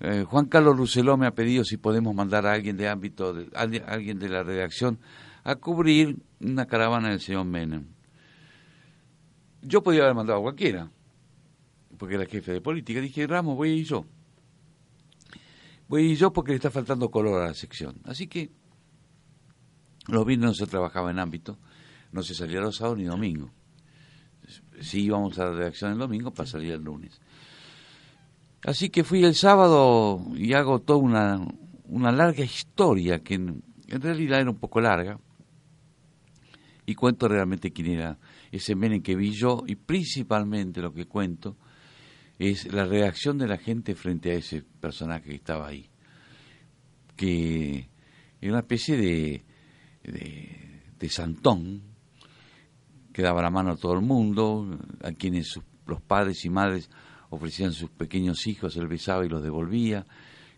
Speaker 9: eh, Juan Carlos Rousseló me ha pedido si podemos mandar a alguien de ámbito, de, alguien- de la redacción, a cubrir una caravana del señor Menem. Yo podía haber mandado a cualquiera, porque era jefe de política. Dije, Ramos, voy a ir yo. Voy yo porque le está faltando color a la sección. Así que los viernes no se trabajaba en ámbito, no se salía los sábados ni domingo. Sí íbamos a la redacción el domingo para salir el lunes. Así que fui el sábado y hago toda una, una larga historia que en, realidad era un poco larga. Y cuento realmente quién era ese Menem que vi yo y principalmente lo que cuento es la reacción de la gente frente a ese personaje que estaba ahí, que era una especie de, de, santón que daba la mano a todo el mundo, a quienes los padres y madres ofrecían sus pequeños hijos, él besaba y los devolvía,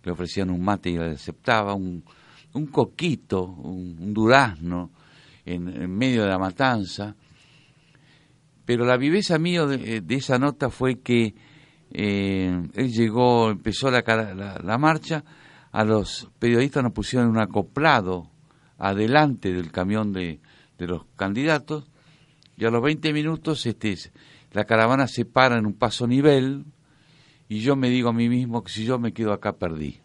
Speaker 9: le ofrecían un mate y él aceptaba, un, un coquito, un, durazno en, medio de la matanza. Pero la viveza mía de, de esa nota fue que eh, él llegó, empezó la, la, la, marcha, a los periodistas nos pusieron un acoplado adelante del camión de, de los candidatos y a los 20 minutos este, la caravana se para en un paso nivel y yo me digo a mí mismo que si yo me quedo acá perdí.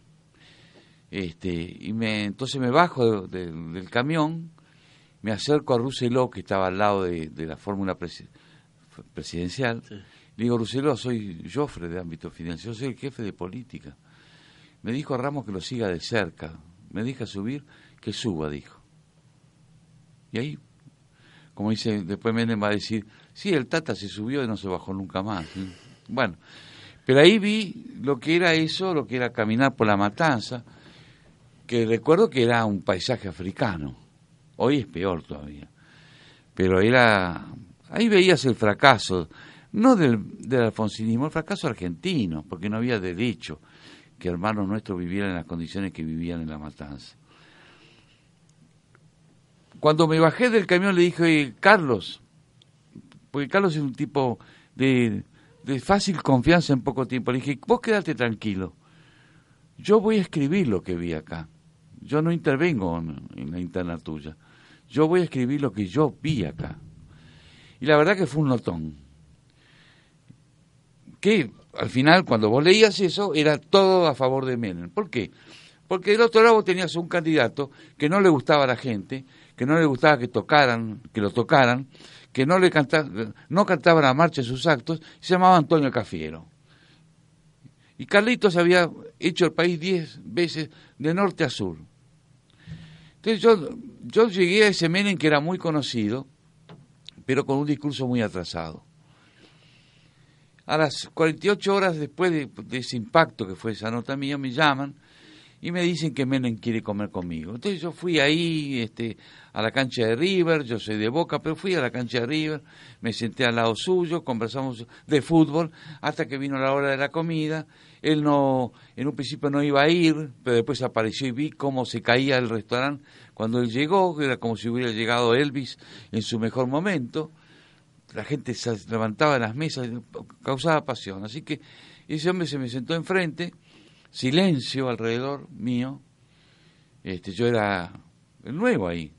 Speaker 9: Este, y me, entonces me bajo de, de, del camión, me acerco a Rousselot, que estaba al lado de, de la fórmula presi presidencial, sí. le digo, Rousselot, soy Joffre de ámbito financiero, soy el jefe de política. Me dijo Ramos que lo siga de cerca, me deja subir, que suba, dijo. Y ahí, como dice, después Menem va a decir, sí, el Tata se subió y no se bajó nunca más. Bueno, pero ahí vi lo que era eso, lo que era caminar por la matanza, que recuerdo que era un paisaje africano. Hoy es peor todavía. Pero era. Ahí veías el fracaso, no del, del alfonsinismo, el fracaso argentino, porque no había derecho que hermanos nuestros vivieran en las condiciones que vivían en la matanza. Cuando me bajé del camión le dije, Carlos, porque Carlos es un tipo de, de fácil confianza en poco tiempo, le dije, vos quédate tranquilo, yo voy a escribir lo que vi acá, yo no intervengo en, la interna tuya, yo voy a escribir lo que yo vi acá. Y la verdad que fue un notón. Que al final, cuando vos leías eso, era todo a favor de Menem. ¿Por qué? Porque del otro lado tenías un candidato que no le gustaba a la gente, que no le gustaba que tocaran, que lo tocaran, que no le cantaba, no cantaba la marcha sus actos, se llamaba Antonio Cafiero. Y Carlitos había hecho el país diez veces de norte a sur. Entonces yo, yo llegué a ese Menem que era muy conocido, pero con un discurso muy atrasado. A las 48 horas después de, de, ese impacto que fue esa nota mía, me llaman y me dicen que Menem quiere comer conmigo. Entonces yo fui ahí este, a la cancha de River, yo soy de Boca, pero fui a la cancha de River, me senté al lado suyo, conversamos de fútbol, hasta que vino la hora de la comida. Él no, en un principio no iba a ir, pero después apareció y vi cómo se caía el restaurante cuando él llegó, era como si hubiera llegado Elvis en su mejor momento. La gente se levantaba de las mesas, causaba pasión. Así que ese hombre se me sentó enfrente, silencio alrededor mío. Este, yo era el nuevo ahí.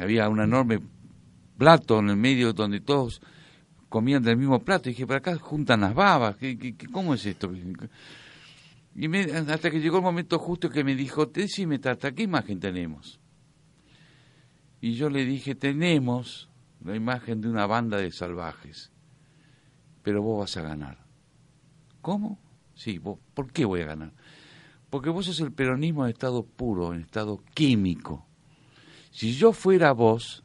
Speaker 9: Había un enorme plato en el medio donde todos comían del mismo plato. Y dije, para acá juntan las babas. ¿Qué, cómo es esto? Y me, hasta que llegó el momento justo que me dijo, decime, Tata, ¿qué imagen tenemos? Y yo le dije, tenemos la imagen de una banda de salvajes, pero vos vas a ganar. ¿Cómo? Sí, ¿por qué voy a ganar? Porque vos sos el peronismo en estado puro, en estado químico. Si yo fuera vos,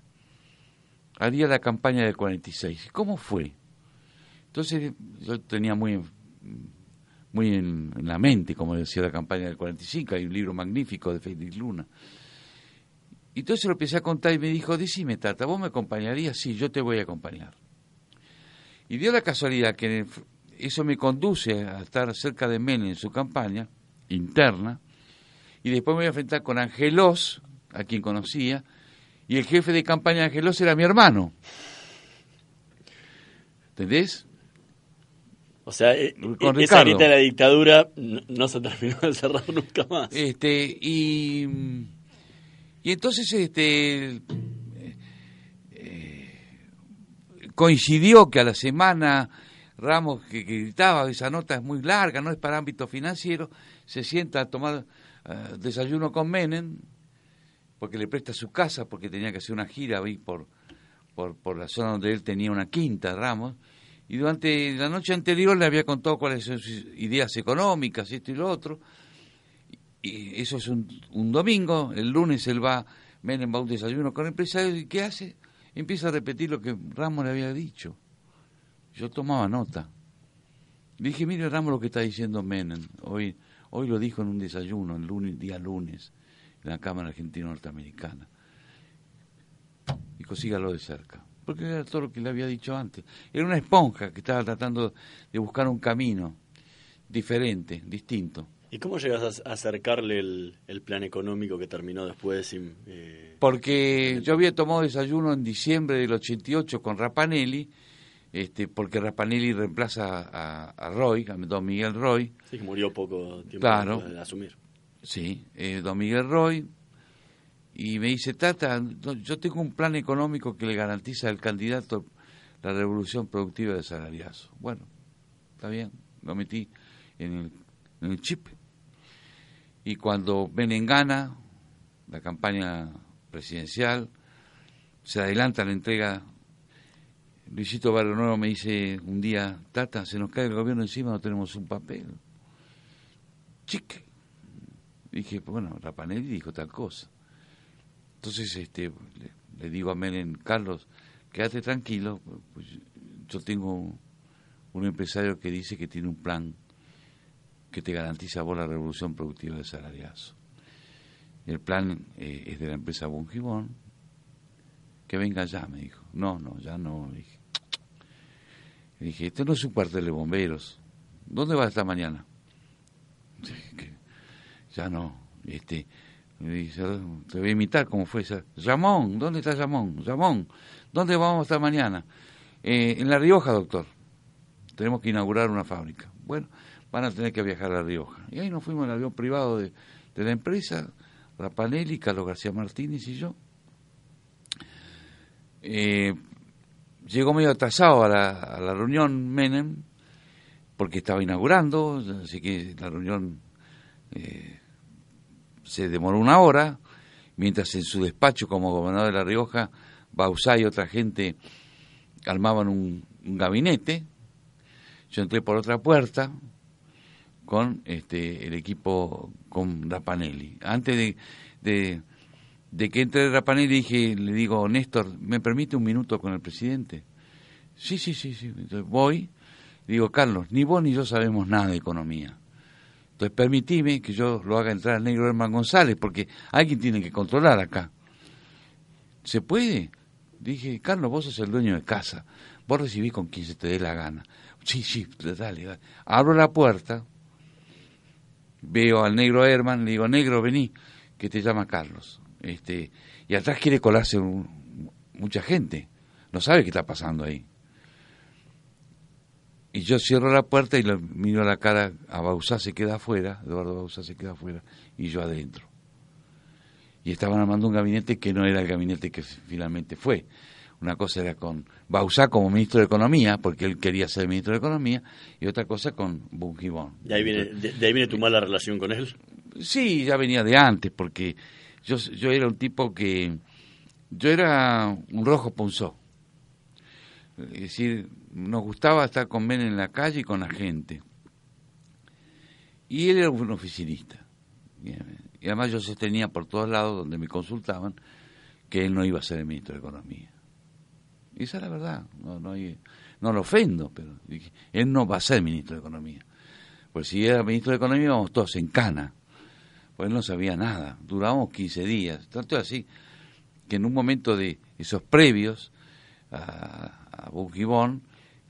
Speaker 9: haría la campaña del 46. ¿Cómo fue? Entonces yo tenía muy muy en, en, la mente, como decía la campaña del 45, hay un libro magnífico de Félix Luna. Y entonces lo empecé a contar y me dijo, decime, Tata, ¿vos me acompañarías? Sí, yo te voy a acompañar. Y dio la casualidad que eso me conduce a estar cerca de Menem en su campaña interna, y después me voy a enfrentar con Angelos, a quien conocía, y el jefe de campaña de Angelos era mi hermano. ¿Entendés?
Speaker 8: O sea, con esa grita de la dictadura no, no, se terminó de cerrar nunca más.
Speaker 9: Este, y, y entonces este, eh, coincidió que a la semana Ramos, que, gritaba, esa nota es muy larga, no es para ámbito financiero, se sienta a tomar eh, desayuno con Menem, porque le presta su casa, porque tenía que hacer una gira ahí por, por, por la zona donde él tenía una quinta, Ramos, y durante la noche anterior le había contado cuáles son sus ideas económicas, esto y lo otro, y eso es un, un domingo, el lunes él va, Menem va a un desayuno con el empresario, y ¿qué hace? Empieza a repetir lo que Ramos le había dicho. Yo tomaba nota. Dije, mire Ramos lo que está diciendo Menem, hoy, hoy lo dijo en un desayuno, el lunes, día lunes, en la Cámara Argentina Norteamericana. Y consígalo de cerca. Porque era todo lo que le había dicho antes. Era una esponja que estaba tratando de buscar un camino diferente, distinto.
Speaker 8: ¿Y cómo llegas a acercarle el, el plan económico que terminó después? sin, eh,
Speaker 9: Porque yo había tomado desayuno en diciembre del 88 con Rapanelli, este, porque Rapanelli reemplaza a, a Roy, a don Miguel Roy.
Speaker 8: Sí, que murió poco tiempo
Speaker 9: Claro.
Speaker 8: de asumir.
Speaker 9: Sí, eh, don Miguel Roy. Y me dice, Tata, yo tengo un plan económico que le garantiza al candidato la revolución productiva de Salariazo. Bueno, está bien, lo metí en el, en el chip. Y cuando Menem gana la campaña presidencial, se adelanta la entrega. Luisito Barrio me dice un día, Tata, se nos cae el gobierno encima, no tenemos un papel. Chique. Dije, bueno, Rapanelli dijo tal cosa. Entonces este, le, digo a Menem, Carlos, quédate tranquilo, pues yo tengo un empresario que dice que tiene un plan que te garantiza a vos la revolución productiva de salariazo. El plan eh, es de la empresa Bungibón. Que venga ya, me dijo. No, no, ya no. Dije, le dije este no es un cuartel de bomberos. ¿Dónde vas esta mañana? Ya no. Este, le dije, te voy a imitar cómo fue esa. Ramón, ¿dónde está Ramón? Ramón, ¿dónde vamos esta mañana? Eh, en La Rioja, doctor. Tenemos que inaugurar una fábrica. Bueno, van a tener que viajar a La Rioja. Y ahí nos fuimos en el avión privado de, de la empresa, Rapanelli, Carlos García Martínez y yo. Eh, llegó medio atrasado a la, reunión Menem, porque estaba inaugurando, así que la reunión eh, se demoró una hora, mientras en su despacho como gobernador de La Rioja, Bausá y otra gente armaban un, gabinete. Yo entré por otra puerta, con este el equipo con Rapanelli. Antes de, de que entre Rapanelli dije, le digo, Néstor, ¿me permite un minuto con el presidente? Sí, sí, sí, sí. Entonces voy, digo, Carlos, ni vos ni yo sabemos nada de economía. Entonces permitime que yo lo haga entrar al negro Herman González, porque alguien tiene que controlar acá. ¿Se puede? Dije, Carlos, vos sos el dueño de casa. Vos recibís con quien se te dé la gana. Sí, sí, dale, dale. Abro la puerta, veo al negro Herman, le digo, negro, vení, que te llama Carlos. Este, y atrás quiere colarse un- mucha gente. No sabe qué está pasando ahí. Y yo cierro la puerta y lo miro a la cara, a Bausá se queda afuera, Eduardo Bausá se queda afuera, y yo adentro. Y estaban armando un gabinete que no era el gabinete que finalmente fue. Una cosa era con Bausá como ministro de Economía, porque él quería ser ministro de Economía, y otra cosa con Bungibón.
Speaker 8: Y ahí viene, de, de ahí viene tu mala relación con él.
Speaker 9: Sí, ya venía de antes, porque yo, yo era un tipo que... Yo era un rojo punzó. Es decir, nos gustaba estar con Ben en la calle y con la gente. Y él era un oficinista. Y además yo sostenía por todos lados, donde me consultaban, que él no iba a ser el ministro de Economía. Y esa es la verdad. No, no, no lo ofendo, pero él no va a ser ministro de Economía. Pues si era ministro de Economía íbamos todos en cana. Pues él no sabía nada. Durábamos 15 días. Tanto así que en un momento de esos previos a, a Bungibón,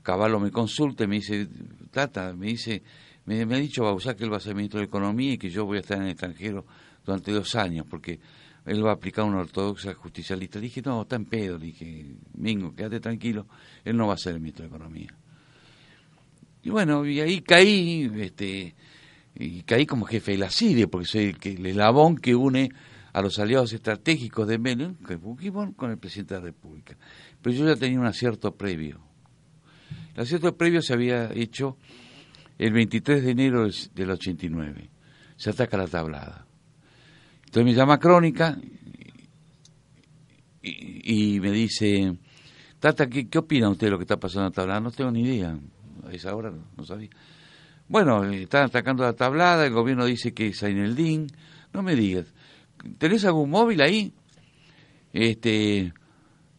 Speaker 9: Caballo me consulta y me dice, Tata, me dice, me, ha dicho Bausá que él va a ser ministro de Economía y que yo voy a estar en el extranjero durante dos años, porque él va a aplicar una ortodoxa justicialista. Dije, no, está en pedo. Le dije, Mingo, quédate tranquilo, él no va a ser ministro de Economía. Y bueno, y ahí caí, este, y caí como jefe de la CIDE, porque soy el, el eslabón que une a los aliados estratégicos de Menem, con el presidente de la República. Pero yo ya tenía un acierto previo. El acierto previo se había hecho el 23 de enero del, del 89. se ataca la tablada. Entonces me llama Crónica y, me dice, Tata, ¿qué, ¿qué opina usted de lo que está pasando en la tablada? No tengo ni idea, a esa hora no sabía. Bueno, están atacando la tablada, el gobierno dice que es DIN. No me digas, ¿tenés algún móvil ahí? Este,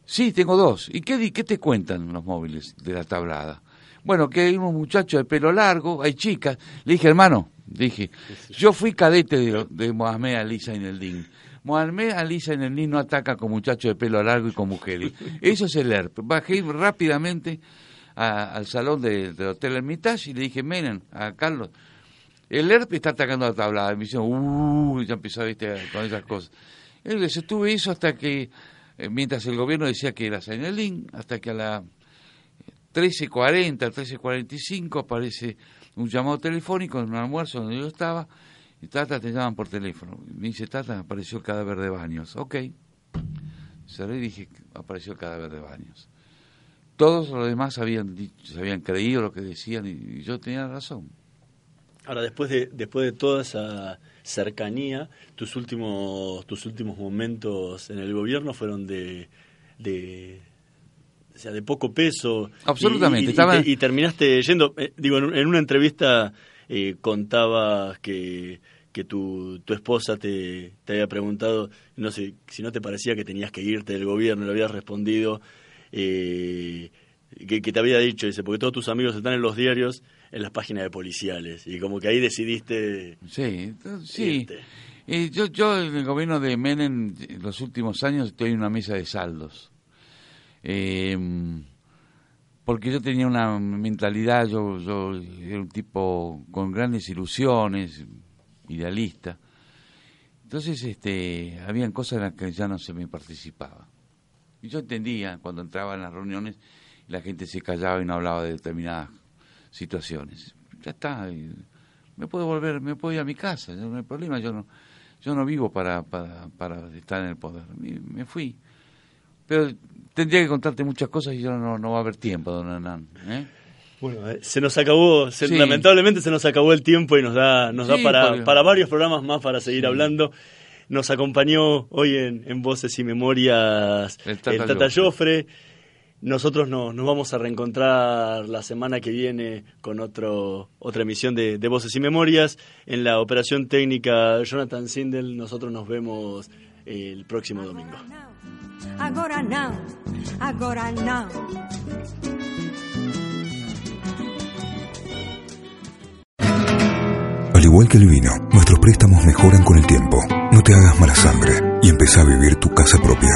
Speaker 9: sí, tengo dos. ¿Y qué, qué te cuentan los móviles de la tablada? Bueno, que hay unos muchachos de pelo largo, hay chicas. Le dije, hermano, dije, yo fui cadete de, de Mohamed Ali Zaineldin. Mohamed Ali Zaineldin no ataca con muchachos de pelo largo y con mujeres. Eso es el ERP. Bajé rápidamente al salón del Hotel Hermitage y le dije, miren, a Carlos, el ERP está atacando la tablada. Y me dice, uh, ya empezó ¿viste, con esas cosas. Él estuve eso hasta que, eh, mientras el gobierno decía que era Zaineldin, hasta que a la 13.40, 13.45 aparece un llamado telefónico en un almuerzo donde yo estaba y Tata te llaman por teléfono. Me dice, Tata, apareció el cadáver de Baños. Ok. Cerré y dije, apareció el cadáver de Baños. Todos los demás habían dicho, habían creído lo que decían y, yo tenía razón.
Speaker 8: Ahora, después de, después de toda esa cercanía, tus últimos, tus últimos momentos en el gobierno fueron de, de o sea, de poco peso.
Speaker 9: Absolutamente.
Speaker 8: Y, terminaste yendo, eh, digo, en, una entrevista eh, contabas que, que tu, tu esposa te, te había preguntado, no sé, si no te parecía que tenías que irte del gobierno, le habías respondido, eh, que, te había dicho, dice, porque todos tus amigos están en los diarios, en las páginas de policiales, y como que ahí decidiste...
Speaker 9: Sí, sí. Eh, yo, yo en el gobierno de Menem, en los últimos años, estoy en una mesa de saldos eh, porque yo tenía una mentalidad, yo, yo era un tipo con grandes ilusiones, idealista. Entonces, este, habían cosas en las que ya no se me participaba. Y yo entendía cuando entraba en las reuniones, la gente se callaba y no hablaba de determinadas situaciones. Ya está, me puedo volver, me puedo ir a mi casa, no hay problema, yo no, yo no vivo para, para, para estar en el poder. Me fui. Pero tendría que contarte muchas cosas y yo no, no va a haber tiempo, don Hernán. ¿eh?
Speaker 8: Bueno, eh, se nos acabó, lamentablemente se nos acabó el tiempo y nos da, nos da para, para varios programas más para seguir hablando. Nos acompañó hoy en, en Voces y Memorias el Tata, Joffre. Nosotros no, nos vamos a reencontrar la semana que viene con otro, otra emisión de, de Voces y Memorias. En la operación técnica Jonathan Sindel, nosotros nos vemos el próximo domingo.
Speaker 12: Agora não, agora não.
Speaker 5: Al igual que el vino, nuestros préstamos mejoran con el tiempo. No te hagas mala sangre y empieza a vivir tu casa propia.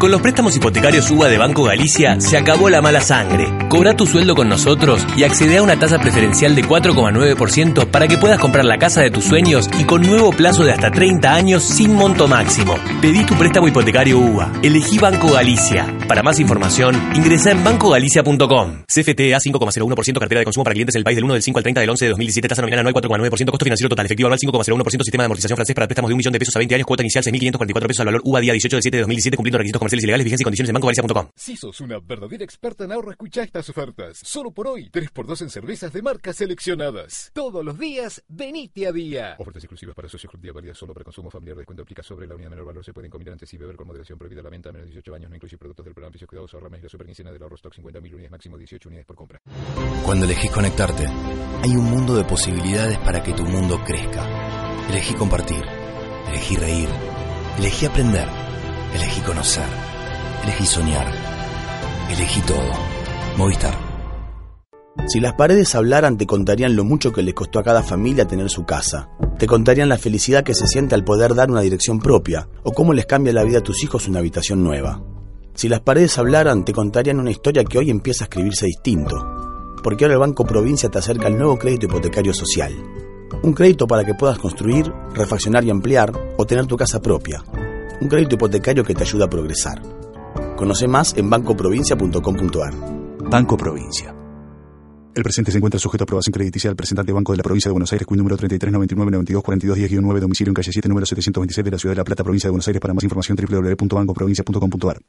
Speaker 6: Con los préstamos hipotecarios UBA de Banco Galicia se acabó la mala sangre. Cobra tu sueldo con nosotros y accede a una tasa preferencial de 4,9% para que puedas comprar la casa de tus sueños y con nuevo plazo de hasta 30 años sin monto máximo. Pedí tu préstamo hipotecario UBA. Elegí Banco Galicia. Para más información, ingresa en bancogalicia.com. CFTA 5,01% cartera de consumo para clientes del país del 1 del 5 al 30 del 11 de 2017. Tasa nominal anual 4,9%. Costo financiero total efectivo anual 5,01%. Sistema de amortización francés para préstamos de un millón de pesos a 20 años. Cuota inicial 6.544 pesos al valor UBA día 18 de 7 de 2017 cumpliendo requisitos comerciales ilegales, vigencia y condiciones en bancogalicia.com.
Speaker 4: Si sos una verdadera experta en ahorro, escucha estas ofertas. Solo por hoy, 3x2 en cervezas de marcas seleccionadas. Todos los días, venite a día. Ofertas exclusivas para socios Club Día válidas solo para consumo familiar. Descuento aplica sobre la unidad menor valor. Se pueden combinar antes y beber con moderación. Prohibida la venta a menos de 18 años. No incluye productos del programa Precios Cuidados. Ahorra más y la super quincena del ahorro stock 50.000 unidades máximo 18 unidades por compra.
Speaker 3: Cuando elegís conectarte, hay un mundo de posibilidades para que tu mundo crezca. Elegí compartir. Elegí reír. Elegí aprender. Elegí conocer. Elegí soñar. Elegí todo. Movistar.
Speaker 1: Si las paredes hablaran te contarían lo mucho que le costó a cada familia tener su casa. Te contarían la felicidad que se siente al poder dar una dirección propia o cómo les cambia la vida a tus hijos una habitación nueva. Si las paredes hablaran te contarían una historia que hoy empieza a escribirse distinto. Porque ahora el Banco Provincia te acerca el nuevo crédito hipotecario social. Un crédito para que puedas construir, refaccionar y ampliar o tener tu casa propia. Un crédito hipotecario que te ayuda a progresar. Conoce más en bancoprovincia.com.ar.
Speaker 2: Banco Provincia. El presente se encuentra sujeto a aprobación crediticia del presentante Banco de la Provincia de Buenos Aires, cuyo número 3399924210-9, domicilio en calle 7, número 726 de la Ciudad de La Plata, Provincia de Buenos Aires. Para más información, www.bancoprovincia.com.ar.